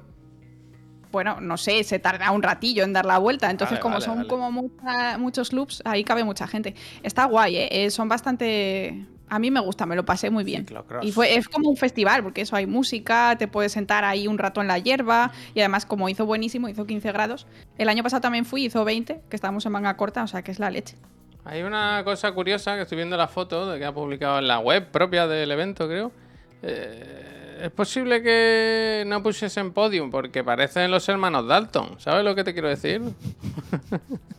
Bueno, no sé, se tarda un ratillo en dar la vuelta. Entonces, Vale, como vale, son vale. como mucha- muchos loops, ahí cabe mucha gente. Está guay, ¿eh? Eh, Son bastante... A mí me gusta, me lo pasé muy bien. Ciclocross. Y fue, es como un festival, porque eso hay música, te puedes sentar ahí un rato en la hierba. Y además, como hizo buenísimo, hizo 15 grados. El año pasado también fui, hizo 20, que estábamos en manga corta, o sea que es la leche. Hay una cosa curiosa que estoy viendo la foto de que ha publicado en la web propia del evento, creo. Eh, es posible que no pusiesen podium porque parecen los hermanos Dalton. ¿Sabes lo que te quiero decir?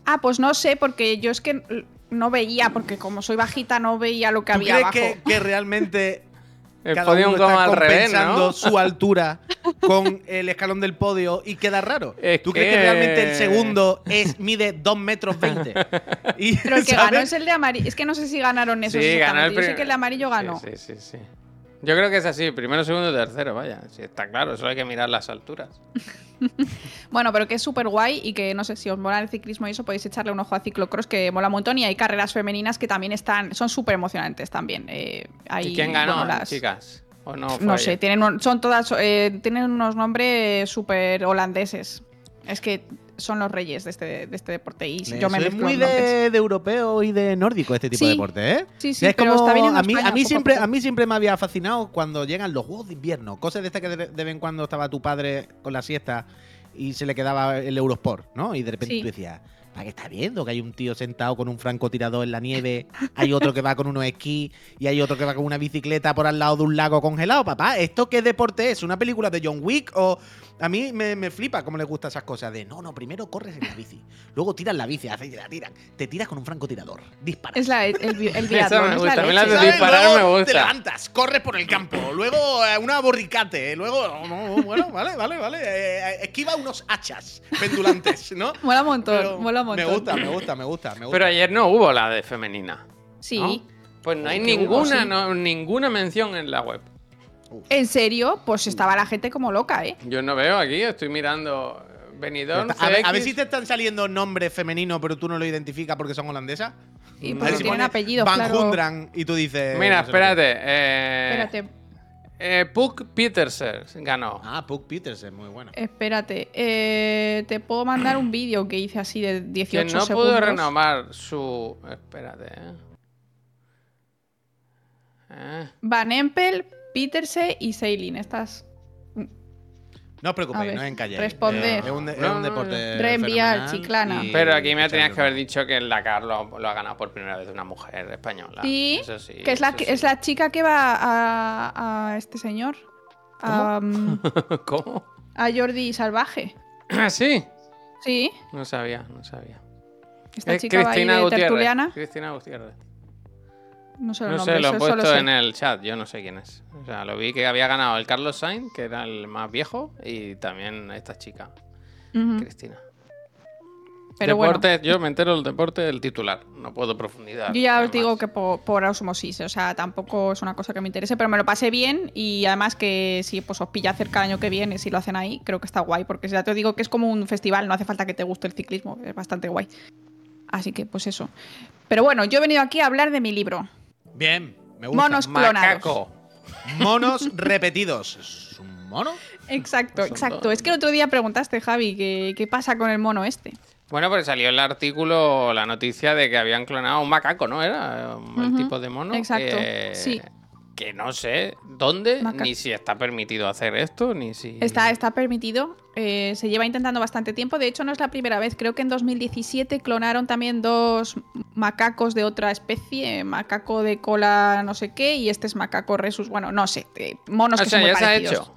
Ah, pues no sé, porque yo es que no veía, porque como soy bajita, no veía lo que ¿Tú había crees abajo. que, que realmente El cada podium uno como está al revés, compensando ¿no? su altura con el escalón del podio y queda raro? Es ¿Tú crees que- realmente el segundo es, mide 2 metros 20? Y, Pero el que ¿sabes? ganó es el de amarillo. Es que no sé si ganaron esos. Sí, ganó el. Yo sé que el de amarillo ganó. Sí, sí, sí, sí. Yo creo que es así, primero, segundo y tercero, vaya. Está claro, solo hay que mirar las alturas. Bueno, pero que es súper guay y que no sé si os mola el ciclismo y eso, podéis echarle un ojo a ciclocross que mola un montón y hay carreras femeninas que también están, son súper emocionantes también. Eh, hay, ¿Y quién ganó, bueno, las- chicas? ¿O no? sé, tienen un- son todas, eh, tienen unos nombres súper holandeses. Es que son los reyes de este, de este deporte y yo me Eso es mezclo muy de, de europeo y de nórdico este tipo Sí. de deporte, ¿eh? Sí, sí, es pero como está a mí, España a mí siempre a mí siempre me había fascinado cuando llegan los juegos de invierno, cosas de estas que de, de vez en cuando estaba tu padre con la siesta y se le quedaba el Eurosport, ¿no? Y de repente Sí. tú decías, ¿para qué está viendo? Que hay un tío sentado con un francotirador en la nieve, hay otro que va con unos esquí y hay otro que va con una bicicleta por al lado de un lago congelado, papá. ¿Esto qué deporte es? ¿Una película de John Wick o a mí me, me flipa cómo les gustan esas cosas de, no, no, primero corres en la bici, luego tiras la bici, haces la tiran, te tiras con un francotirador, disparas. Es la, el, el, el me es gusta, mí la de disparar Luego me gusta. Te levantas, corres por el campo, luego eh, una borricate, luego, no, no, bueno, vale, vale, vale, eh, esquiva unos hachas pendulantes, ¿no? Mola un montón, Pero mola un montón. Me gusta, me gusta, me gusta, me gusta. Pero ayer no hubo la de femenina. Sí. ¿no? Pues no hay hubo, ninguna, sí. no- ninguna mención en la web. ¿En serio? Pues estaba la gente como loca, ¿eh? Yo no veo aquí, estoy mirando Benidorm, a, ver, a ver CX. si te están saliendo nombres femeninos, pero tú no lo identificas porque son holandesas. Y porque ver si tienen apellidos, Van claro. Hundran y tú dices. Mira, no sé lo que- espérate. eh, Espérate, eh, Puck Petersen ganó. Ah, Puck Petersen, muy bueno. espérate. Eh, te puedo mandar un vídeo que hice así de 18 Quien no segundos. pudo renovar su. Espérate, eh. Eh, Van Empel, Peterse y Seilin. Estas. No os preocupéis, ver, no encalléis. Eh, es un, de- es No, un no, deporte. Reenviar, chiclana. y- Pero aquí me tenías que haber un- dicho que el Dakar lo, lo ha ganado por primera vez una mujer española. Sí, Eso sí. que es la, sí. es la chica que va a, a este señor. A, um, ¿Cómo? a Jordi Salvaje. Ah, sí. Sí, No sabía, no sabía. esta Es chica va ahí Cristina de Gutiérrez. tertuliana. Cristina Gutiérrez. No sé No sé, lo han solo puesto en el chat, yo no sé quién es. O sea, lo vi que había ganado el Carlos Sainz, que era el más viejo, y también esta chica. Cristina. Pero bueno. deporte, yo me entero del deporte del titular, no puedo profundizar. Yo ya os digo que por, por osmosis, o sea, tampoco es una cosa que me interese, pero me lo pasé bien y además que si pues, os pilla cerca el año que viene, si lo hacen ahí, creo que está guay, porque ya te digo que es como un festival, no hace falta que te guste el ciclismo, es bastante guay. Así que pues eso. Pero bueno, yo he venido aquí a hablar de mi libro. Bien, me gusta. Monos clonados. Macaco. monos repetidos. ¿Es un mono? Exacto, exacto. dos. Es que el otro día preguntaste, Javi, ¿qué, qué pasa con el mono este? Bueno, pues salió el artículo, la noticia de que habían clonado a un macaco, ¿no? Era el Ujú, tipo de mono. exacto, que- sí. Que no sé dónde, Maca- ni si está permitido hacer esto, ni si. Está, está permitido. eh, se lleva intentando bastante tiempo. De hecho, no es la primera vez. Creo que en 2017 clonaron también dos macacos de otra especie. Macaco de cola no sé qué. Y este es macaco resus. Bueno, no sé. eh, monos O que sea, son muy ya se ha parecidos. hecho.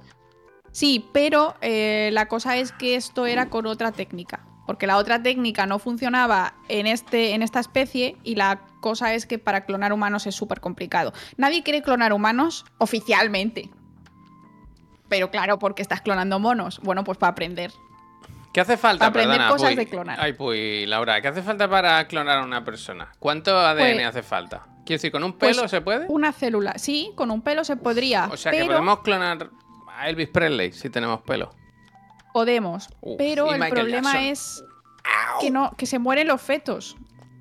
Sí, pero eh, la cosa es que esto era con otra técnica. Porque la otra técnica no funcionaba en, este, en esta especie y la cosa es que para clonar humanos es súper complicado. Nadie quiere clonar humanos oficialmente. Pero claro, porque estás clonando monos. Bueno, pues para aprender. ¿Qué hace falta? Aprender Perdona, cosas Puy. de clonar. Ay, pues, Laura, ¿qué hace falta para clonar a una persona? ¿Cuánto ADN Pues- hace falta? Quiero decir, ¿con un Pues, pelo se puede? Una célula. Sí, con un pelo se podría. O sea, que podemos clonar a Elvis Presley si tenemos pelo. Podemos. Uf, pero el Michael problema Jackson. es que, no, que se mueren los fetos.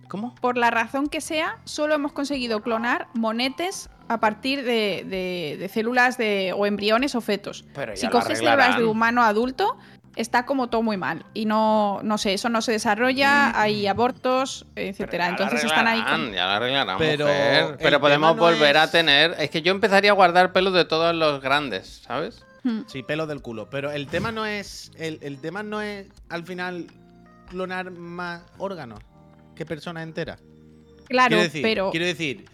¿Cómo? por la razón que sea, solo hemos conseguido clonar monetes a partir de, de- de células de, o embriones o fetos. Pero si coges células de humano a adulto, está como todo muy mal. Y no, no sé, eso no se desarrolla, hay abortos, etcétera. Entonces están ahí. con- Ya lo arreglarán, Pero mujer. Pero podemos no volver a tener. Es que yo empezaría a guardar pelos de todos los grandes, ¿sabes? Hmm. Sí, pelo del culo. Pero el tema no es. El, el tema no es al final clonar más órganos que persona entera. Claro, quiero decir, pero quiero decir,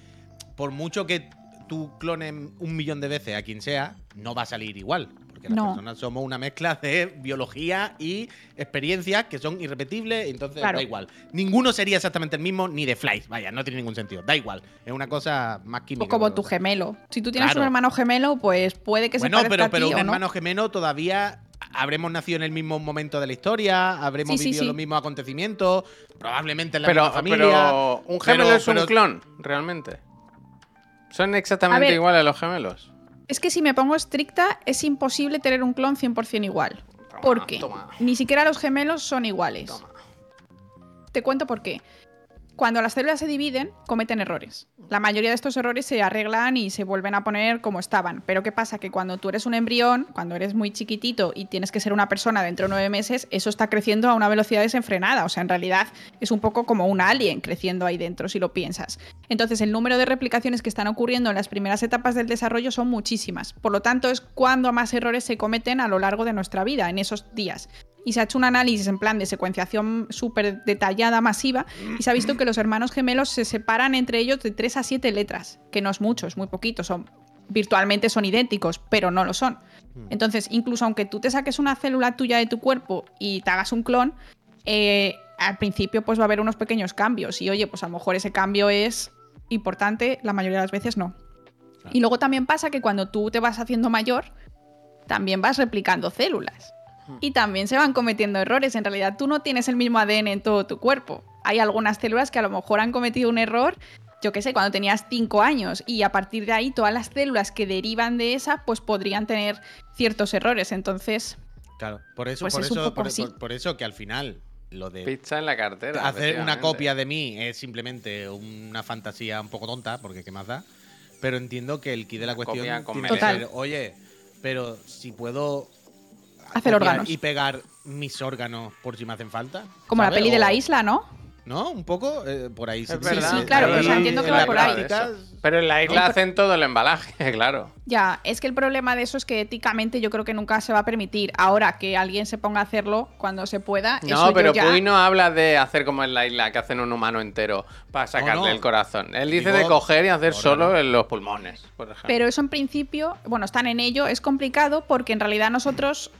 por mucho que tú clones un millón de veces a quien sea, no va a salir igual. Porque las No. personas somos una mezcla de biología y experiencias que son irrepetibles, entonces Claro. da igual. Ninguno sería exactamente el mismo ni de Flies, vaya, no tiene ningún sentido. Da igual, es una cosa más química. pues como tu gemelo. Si tú tienes Claro. un hermano gemelo, pues puede que Bueno, se parezca pero, a pero ti un o no. hermano gemelo todavía habremos nacido en el mismo momento de la historia, habremos Sí, vivido sí. los mismos acontecimientos, probablemente en la Pero, misma familia. pero un gemelo pero- es un pero- clon, realmente. Son exactamente A iguales los gemelos. Es que si me pongo estricta, es imposible tener un clon 100% igual. Toma, ¿Por qué? toma. Ni siquiera los gemelos son iguales. Toma. Te cuento por qué. Cuando las células se dividen, cometen errores. La mayoría de estos errores se arreglan y se vuelven a poner como estaban. Pero ¿qué pasa? Que cuando tú eres un embrión, cuando eres muy chiquitito y tienes que ser una persona dentro de nueve meses, eso está creciendo a una velocidad desenfrenada. O sea, en realidad es un poco como un alien creciendo ahí dentro, si lo piensas. Entonces, el número de replicaciones que están ocurriendo en las primeras etapas del desarrollo son muchísimas. Por lo tanto, es cuando más errores se cometen a lo largo de nuestra vida, en esos días y se ha hecho un análisis en plan de secuenciación súper detallada, masiva, y se ha visto que los hermanos gemelos se separan entre ellos de 3 a 7 letras, que no es mucho, es muy poquito, son virtualmente son idénticos, pero no lo son. Entonces, incluso aunque tú te saques una célula tuya de tu cuerpo y te hagas un clon, eh, al principio pues va a haber unos pequeños cambios y oye, pues a lo mejor ese cambio es importante, la mayoría de las veces no. Y luego también pasa que cuando tú te vas haciendo mayor, también vas replicando células. Y también se van cometiendo errores. En realidad tú no tienes el mismo ADN en todo tu cuerpo. Hay algunas células que a lo mejor han cometido un error, yo qué sé, cuando tenías 5 años. Y a partir de ahí todas las células que derivan de esa, pues podrían tener ciertos errores. Entonces, Claro, por eso, Pues por, es un eso poco por, así. por- por eso que al final lo de Pizza en la cartera. hacer una copia de mí es simplemente una fantasía un poco tonta, porque qué más da. Pero entiendo que el kit de la Una cuestión copia con tiene que ser, oye, pero si puedo Hacer órganos. y pegar mis órganos por si me hacen falta. como la peli de la isla, ¿no? ¿No? Un poco eh, por ahí. Sí, verdad, sí, claro, o sea, entiendo que va por ahí. Pero en la isla No, hacen todo el embalaje, claro. Ya, es que el problema de eso es que éticamente yo creo que nunca se va a permitir. Ahora que alguien se ponga a hacerlo cuando se pueda. No, pero ya- Puy no habla de hacer como en la isla, que hacen un humano entero para sacarle no. el corazón. Él dice Digo, de coger y hacer solo en los pulmones, por ejemplo. Pero eso en principio, bueno, están en ello, es complicado porque en realidad nosotros,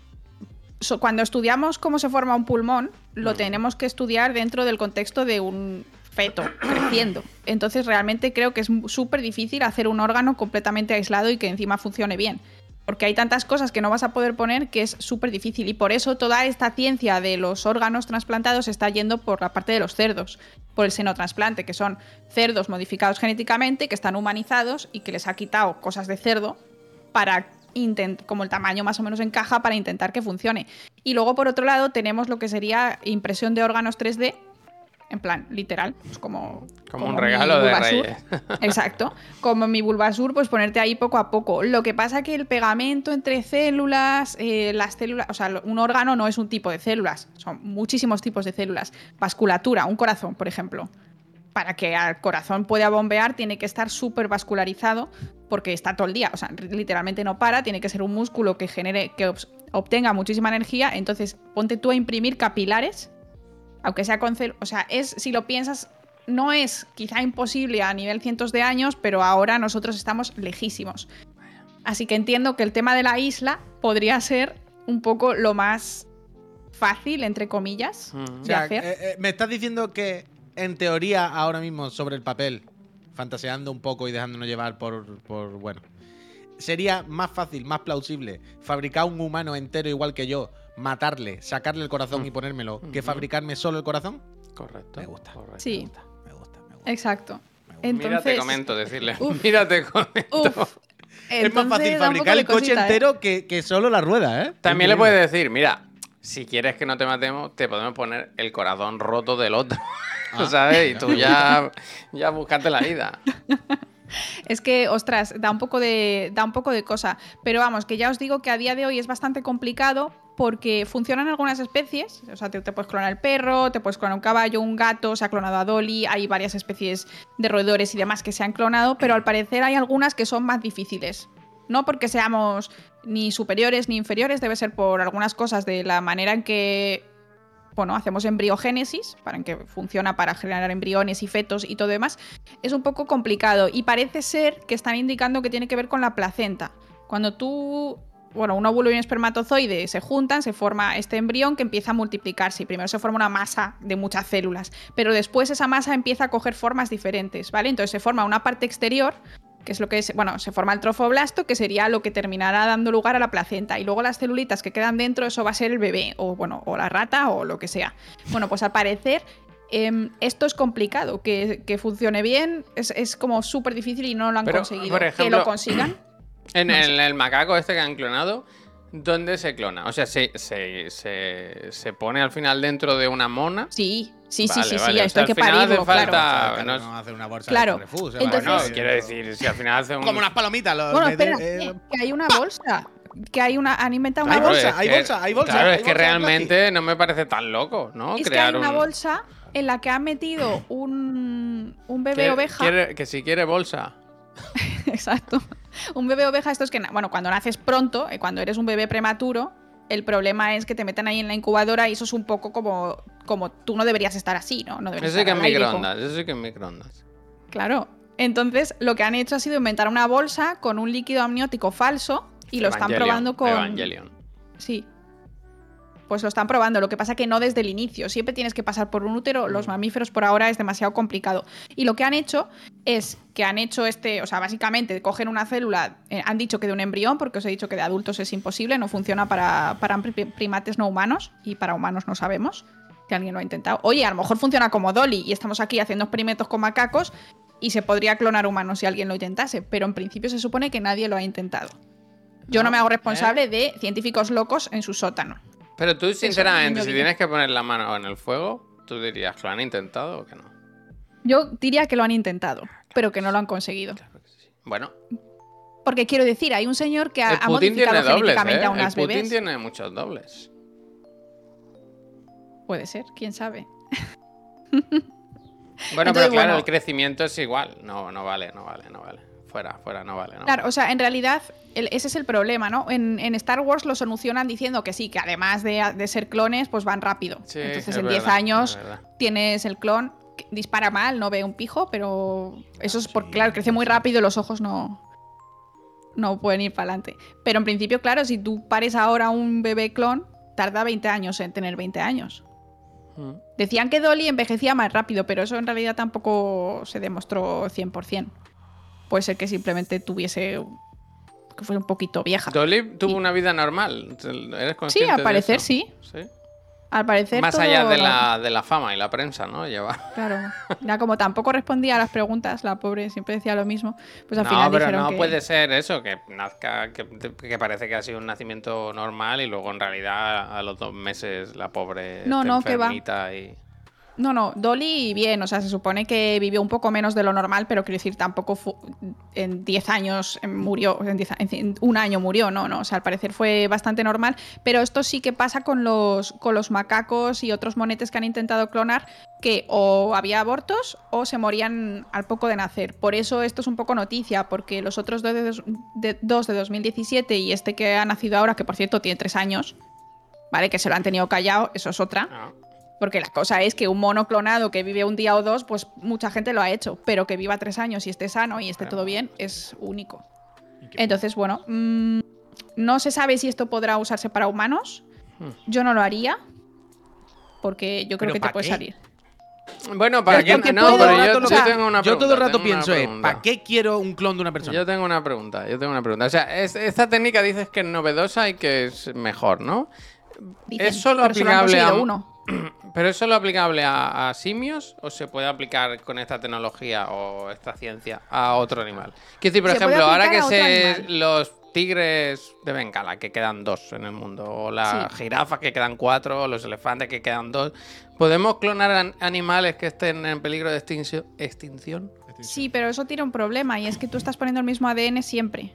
so- cuando estudiamos cómo se forma un pulmón, lo tenemos que estudiar dentro del contexto de un feto creciendo. Entonces realmente creo que es súper difícil hacer un órgano completamente aislado y que encima funcione bien. Porque hay tantas cosas que no vas a poder poner que es súper difícil. Y por eso toda esta ciencia de los órganos trasplantados está yendo por la parte de los cerdos, por el senotrasplante, que son cerdos modificados genéticamente, que están humanizados y que les ha quitado cosas de cerdo para como el tamaño más o menos encaja para intentar que funcione. Y luego por otro lado tenemos lo que sería impresión de órganos 3D, en plan, literal, pues como... Como, un regalo de. Reyes. Exacto. Como mi Bulbasur, pues ponerte ahí poco a poco. Lo que pasa que el pegamento entre células, eh, las células, o sea, un órgano no es un tipo de células, son muchísimos tipos de células. Vasculatura, un corazón, por ejemplo. Para que al corazón pueda bombear, tiene que estar súper vascularizado porque está todo el día, o sea, literalmente no para, tiene que ser un músculo que genere, que obtenga muchísima energía. Entonces, ponte tú a imprimir capilares aunque sea con cel- o sea, es, si lo piensas, no es quizá imposible a nivel cientos de años, pero ahora nosotros estamos lejísimos. Así que entiendo que el tema de la isla podría ser un poco lo más fácil, entre comillas, Mm. O de sea, hacer. eh, eh, me estás diciendo que en teoría ahora mismo sobre el papel, fantaseando un poco y dejándonos llevar por, por bueno, sería más fácil, más plausible fabricar un humano entero igual que yo, matarle, sacarle el corazón y ponérmelo, que fabricarme solo el corazón. Correcto. Me gusta. correcto. Sí, Me gusta, me gusta. exacto. me gusta. Entonces, Mira, te comento, decirle. Uf. Mira, te comento. uf, es más fácil fabricar el coche ¿eh? entero que, que solo la rueda, ¿eh? También le puedes decir, mira, si quieres que no te matemos, te podemos poner el corazón roto del otro. Ah. ¿Sabes? Y tú ya, ya buscarte la vida. Es que, ostras, da un poco de. da un poco de cosa. Pero vamos, que ya os digo que a día de hoy es bastante complicado porque funcionan algunas especies. O sea, te, te puedes clonar el perro, te puedes clonar un caballo, un gato, se ha clonado a Dolly, hay varias especies de roedores y demás que se han clonado, pero al parecer hay algunas que son más difíciles. No porque seamos ni superiores ni inferiores, debe ser por algunas cosas de la manera en que bueno, hacemos embriogénesis, para en que funciona para generar embriones y fetos y todo demás, es un poco complicado. Y parece ser que están indicando que tiene que ver con la placenta. Cuando tú, bueno, un óvulo y un espermatozoide se juntan, se forma este embrión que empieza a multiplicarse. Y primero se forma una masa de muchas células, pero después esa masa empieza a coger formas diferentes, ¿vale? Entonces se forma una parte exterior que es lo que es, bueno, se forma el trofoblasto, que sería lo que terminará dando lugar a la placenta, y luego las celulitas que quedan dentro, eso va a ser el bebé, o bueno, o la rata, o lo que sea. Bueno, pues al parecer em, esto es complicado, que, que funcione bien, es, es como súper difícil y no lo han Pero, conseguido. por que lo consigan. En No el, el macaco este que han clonado, ¿dónde se clona? O sea, se, se, se, se pone al final dentro de una mona. Sí, sí, sí, Vale, sí, vale, sí, o esto sea, hay que al final hace parirlo, falta- claro. No es- no hacer una bolsa Claro. de refus, Entonces- Bueno, quiero decir, si al final hace un. como unas palomitas. lo- Bueno, espera, eh, que hay una bolsa, que hay una, han inventado una Claro, bolsa. bolsa, es hay que- bolsa, hay bolsa, Claro, hay es que bolsa realmente no me parece tan loco, ¿no? Es que Crear hay una un- bolsa en la que han metido un, un bebé Quiere- oveja. quiere- que si quiere bolsa. Exacto. Un bebé oveja, esto es que, bueno, cuando naces pronto, eh, cuando eres un bebé prematuro, el problema es que te metan ahí en la incubadora y eso es un poco como, como tú no deberías estar así, ¿no? No deberías Eso sí que con- microondas, eso sí que en microondas. Claro. Entonces, lo que han hecho ha sido inventar una bolsa con un líquido amniótico falso y lo están probando con. Evangelion. Sí. Pues lo están probando, lo que pasa que no desde el inicio. Siempre tienes que pasar por un útero. Los Mm. mamíferos por ahora es demasiado complicado. Y lo que han hecho es que han hecho este, o sea, básicamente cogen una célula, eh, han dicho que de un embrión, porque os he dicho que de adultos es imposible, no funciona para, para pri- primates no humanos y para humanos no sabemos. Que alguien lo ha intentado. Oye, a lo mejor funciona como Dolly y estamos aquí haciendo experimentos con macacos y se podría clonar humanos si alguien lo intentase, pero en principio se supone que nadie lo ha intentado. Yo no, No, me hago ¿eh? responsable de científicos locos en su sótano. Pero tú, sinceramente, si tienes que poner la mano en el fuego, tú dirías que lo han intentado o que no. Yo diría que lo han intentado, pero que no lo han conseguido. Claro que sí. Bueno, Porque quiero decir, hay un señor que ha, el ha Putin tiene modificado dobles, genéticamente ¿eh? a unas el Putin bebés. tiene muchos dobles. Puede ser, quién sabe. Bueno, Entonces, pero claro, bueno. el crecimiento es igual. No, no vale, no vale, no vale. Fuera, fuera, no vale. No Claro, o sea, en realidad el- ese es el problema, ¿no? En, en Star Wars lo solucionan diciendo que sí, que además de, de ser clones, pues van rápido. Sí, Entonces es en 10 verdad, años tienes el clon, que dispara mal, no ve un pijo, pero eso es porque, claro, crece muy rápido y los ojos no, no pueden ir para adelante. Pero en principio, claro, si tú pares ahora un bebé clon, tarda 20 años en tener 20 años. Mm. Decían que Dolly envejecía más rápido, pero eso en realidad tampoco se demostró 100%. Puede ser que simplemente tuviese. que fuese un poquito vieja. Dolly tuvo Y- una vida normal. ¿Eres Sí, al de parecer eso? sí. Sí. Al parecer. Más todo- allá de la, de la fama y la prensa, ¿no? Lleva. Claro. Ya como tampoco respondía a las preguntas, la pobre siempre decía lo mismo. Pues al no, final pero dijeron no que. puede ser eso, que nazca, que, que parece que ha sido un nacimiento normal y luego en realidad a los dos meses la pobre No, no, que va. y... No, no, Dolly bien, o sea, se supone que vivió un poco menos de lo normal, pero quiero decir, tampoco en 10 años murió, en, 10 a- en un año murió, no, no, o sea, al parecer fue bastante normal, pero esto sí que pasa con los, con los macacos y otros monetes que han intentado clonar, que o había abortos o se morían al poco de nacer. Por eso esto es un poco noticia, porque los otros dos de, dos- de, dos de 2017 y este que ha nacido ahora, que por cierto tiene 3 años, ¿vale? Que se lo han tenido callado, eso es otra. Ah. Porque la cosa es que un mono clonado que vive un día o dos, pues mucha gente lo ha hecho. Pero que viva tres años y esté sano y esté todo bien, es único. Entonces, bueno, mm, no se sabe si esto podrá usarse para humanos. Hmm. Yo no lo haría. Porque yo creo ¿Pero que te puede qué? salir. Bueno, para porque no, pero o yo, tengo una pregunta. Yo todo el rato pienso. ¿para qué quiero un clon de una persona? Yo tengo una pregunta, yo tengo una pregunta. O sea, es- esta técnica dices que es novedosa y que es mejor, ¿no? Dicen, ¿Es solo aplicable a- uno. ¿Pero es solo aplicable a, a simios o se puede aplicar con esta tecnología o esta ciencia a otro animal? Quiero decir, por Se ejemplo, ahora que se animal. los tigres de Bengala, que quedan dos en el mundo, o las Sí. jirafas que quedan cuatro, o los elefantes que quedan dos, ¿podemos clonar an- animales que estén en peligro de extincio- extinción? Sí, pero eso tiene un problema y es que tú estás poniendo el mismo ADN siempre.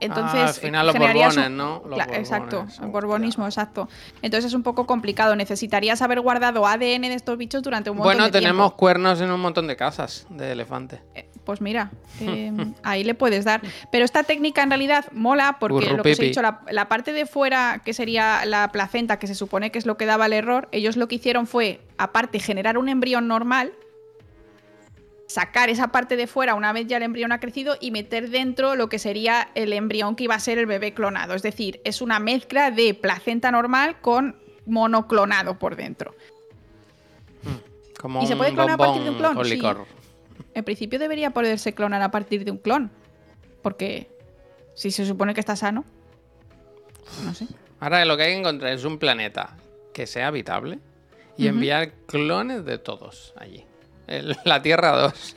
Entonces, Ah, al final los generarías borbones, un- ¿no? Los Cla- borbones, exacto, el borbonismo, exacto. Entonces es un poco complicado. Necesitarías haber guardado ADN de estos bichos durante un montón Bueno, de tiempo. tenemos cuernos en un montón de casas de elefantes. Eh, Pues mira, eh, ahí le puedes dar. Pero esta técnica en realidad mola porque lo que os he dicho, la, la parte de fuera, que sería la placenta, que se supone que es lo que daba el error, ellos lo que hicieron fue, aparte, generar un embrión normal, sacar esa parte de fuera una vez ya el embrión ha crecido y meter dentro lo que sería el embrión que iba a ser el bebé clonado. Es decir, es una mezcla de placenta normal con mono clonado por dentro. Como ¿Y se puede clonar a partir de un clon? Sí. En principio debería poderse clonar a partir de un clon. Porque si se supone que está sano. No sé. Ahora lo que hay que encontrar es un planeta que sea habitable y enviar clones de todos allí. El- la Tierra 2.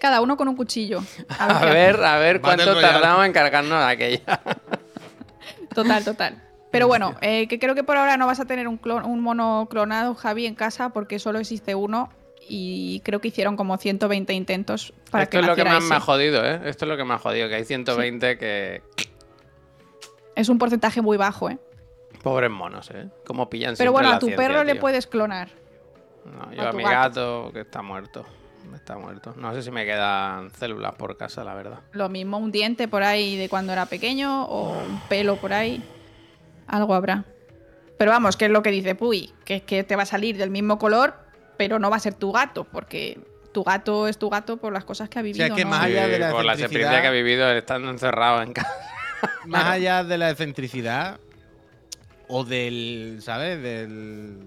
Cada uno con un cuchillo. A ver, a ver cuánto tardamos en cargarnos de aquella. Total, total. Pero bueno, eh, que creo que por ahora no vas a tener un, clon, un mono clonado, Javi, en casa, porque solo existe uno. Y creo que hicieron como 120 intentos para Esto que es lo que más me ha jodido, ¿eh? Esto es lo que me ha jodido, que hay 120 que... Es un porcentaje muy bajo, ¿eh? Pobres monos, ¿eh? Como pillan Pero bueno, a tu ciencia, perro le puedes clonar. No, yo a mi gato. gato, que está muerto. Está muerto. No sé si me quedan células por casa, la verdad. Lo mismo un diente por ahí de cuando era pequeño o un pelo por ahí. Algo habrá. Pero vamos, que es lo que dice Puy, que es que te va a salir del mismo color, pero no va a ser tu gato, porque tu gato es tu gato por las cosas que ha vivido. es que ¿no? más allá de la por la excentricidad- experiencia que ha vivido estando encerrado en casa. Más Claro. allá de la excentricidad o del, ¿sabes? Del,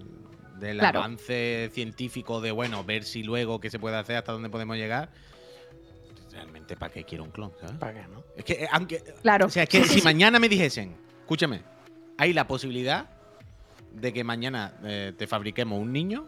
del Claro. avance científico de, bueno, ver si luego qué se puede hacer, hasta dónde podemos llegar. Realmente, ¿para qué quiero un clon? ¿sabes? ¿Para qué, no? Es que, eh, aunque. Claro. O sea, es que si mañana me dijesen, escúchame, hay la posibilidad de que mañana eh, te fabriquemos un niño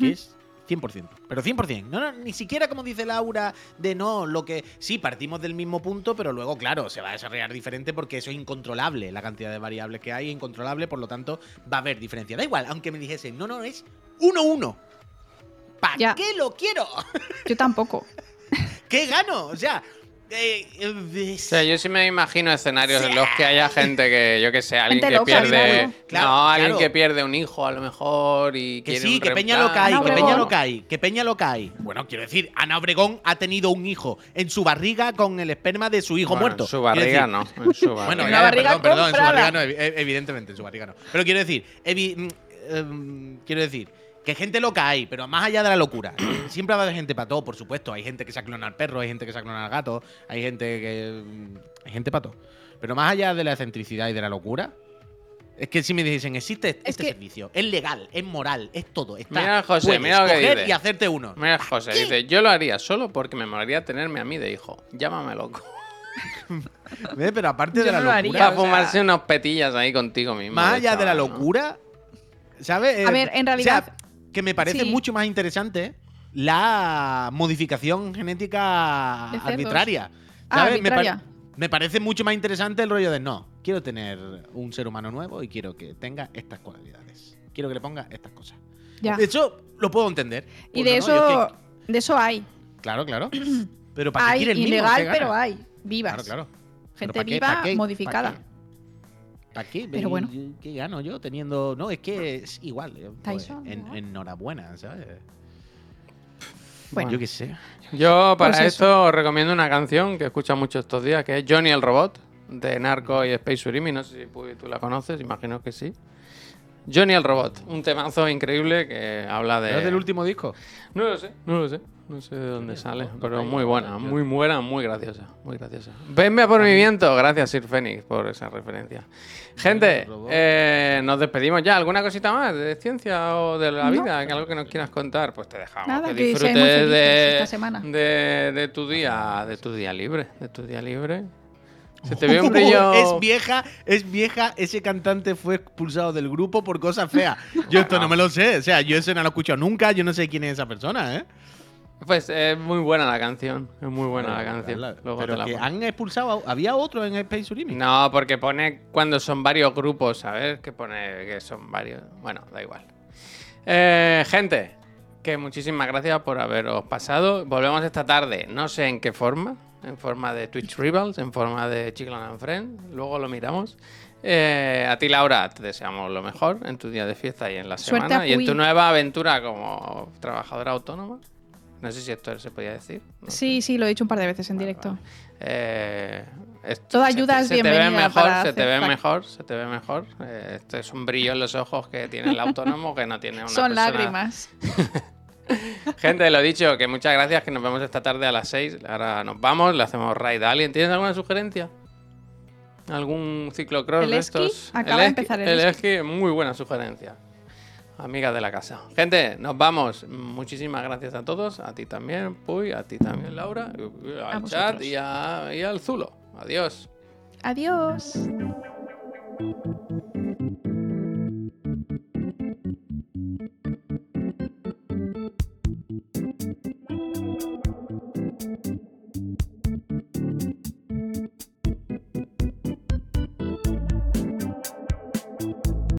que es 100%. Pero 100%. No, no, ni siquiera como dice Laura, de no, lo que. Sí, partimos del mismo punto, pero luego, claro, se va a desarrollar diferente porque eso es incontrolable. La cantidad de variables que hay es incontrolable, por lo tanto, va a haber diferencia. Da igual, aunque me dijesen, no, no, es 1-1. ¿Para qué lo quiero? Yo tampoco. ¿Qué gano? O sea. O sea, yo sí me imagino escenarios en los que haya gente que, yo que sé, alguien Gente que loca, pierde. claro. Claro, no, alguien claro. que pierde un hijo a lo mejor y Que quiere sí, un que Peña lo cae, que Peña lo cae, que Peña lo cae. Bueno, quiero decir, Ana Obregón ha tenido un hijo en su barriga con el esperma de su hijo Bueno, muerto. En su barriga decir- no. En su barriga. Bueno, En ya, la ya, barriga perdón, perdón, en su barriga no, evi- ev- evidentemente, en su barriga no. Pero quiero decir, evi- mm, em, quiero decir, que gente loca hay, pero más allá de la locura. Siempre va a haber gente para todo, por supuesto. Hay gente que se clona al perro, hay gente que se clona al gato, hay gente que. mm, Hay gente para todo. Pero más allá de la excentricidad y de la locura, es que si me dicen, existe este Es que- servicio, es legal, es moral, es todo. Está, Mira, José, puedes mira lo que dice. y hacerte uno. Mira, José, dice, yo lo haría solo porque me molaría tenerme a mí de hijo. Llámame loco. Pero aparte Yo de la no lo haría. locura, Para o sea- fumarse unos petillas ahí contigo mismo. más de allá de la locura, ¿sabes? A ver, en o sea, realidad- que me parece sí. mucho más interesante la modificación genética De. Ah, arbitraria. me parece mucho más interesante el rollo de no, quiero tener un ser humano nuevo y quiero que tenga estas cualidades. Quiero que le ponga estas cosas. Ya. Eso lo puedo entender. Y de no, eso, que- de eso hay. Claro, claro. Pero para Hay mismo, ilegal, pero hay. Vivas. Claro, claro. Gente viva, modificada. ¿Para qué? Pero bueno. ¿Qué- ¿Qué gano yo teniendo.? No, es que es igual. eh, pues, Tyson, en- ¿no? enhorabuena, ¿sabes? Bueno. Yo qué sé. Yo para Pues esto os recomiendo una canción que escucho mucho estos días, que es Johnny el Robot, de Narco y Space Surimi. No sé si tú la conoces, imagino que sí. Johnny el Robot, un temazo increíble que habla de... ¿Es del último disco? No lo sé, no lo sé. No sé de dónde sale, pero muy buena, muy buena, muy graciosa, muy graciosa. Venme a por mi viento, gracias Sir Fénix por esa referencia. Gente, eh, nos despedimos ya. ¿Alguna cosita más de ciencia o de la vida? ¿Que algo que nos quieras contar? Pues te dejamos. Nada, que disfrutes felices de, esta semana. de, de tu día, de tu día libre, de tu día libre. Se te ve un brillo. Es vieja, es vieja. Ese cantante fue expulsado del grupo por cosas feas. Yo esto no me lo sé. O sea, yo eso no lo he escuchado nunca. Yo no sé quién es esa persona, ¿eh? Pues es muy buena la canción, es muy buena la canción. Luego te Pero la que han expulsado. a- ¿Había otro en Space Urimi? No, porque pone cuando son varios grupos, ¿sabes? Que pone que son varios. Bueno, da igual. Eh, gente, que muchísimas gracias por haberos pasado. Volvemos esta tarde, no sé en qué forma. En forma de Twitch Rivals, en forma de Chiclan and Friends. Luego lo miramos. Eh, a ti, Laura, te deseamos lo mejor en tu día de fiesta y en la Suerte semana. Y en tu nueva aventura como trabajadora autónoma. No sé si esto se podía decir. no sé. Sí, sí, lo he dicho un par de veces en Vale, directo. vale. Eh, esto- Toda se ayuda te- es se te ve bienvenida mejor, para se te ve mejor, se te ve mejor. Eh, esto es un brillo en los ojos que tiene el autónomo que no tiene una Son persona- lágrimas. Gente, lo dicho, que muchas gracias, que nos vemos esta tarde a las 6. Ahora nos vamos, le hacemos raid a alguien. ¿Tienes alguna sugerencia? ¿Algún ciclocross de estos? acaba de empezar el el esquí. muy buena sugerencia. Amiga de la casa. Gente, nos vamos. Muchísimas gracias a todos. A ti también, Puy. A ti también, Laura. Al chat y, a- y al Zulo. Adiós. Adiós.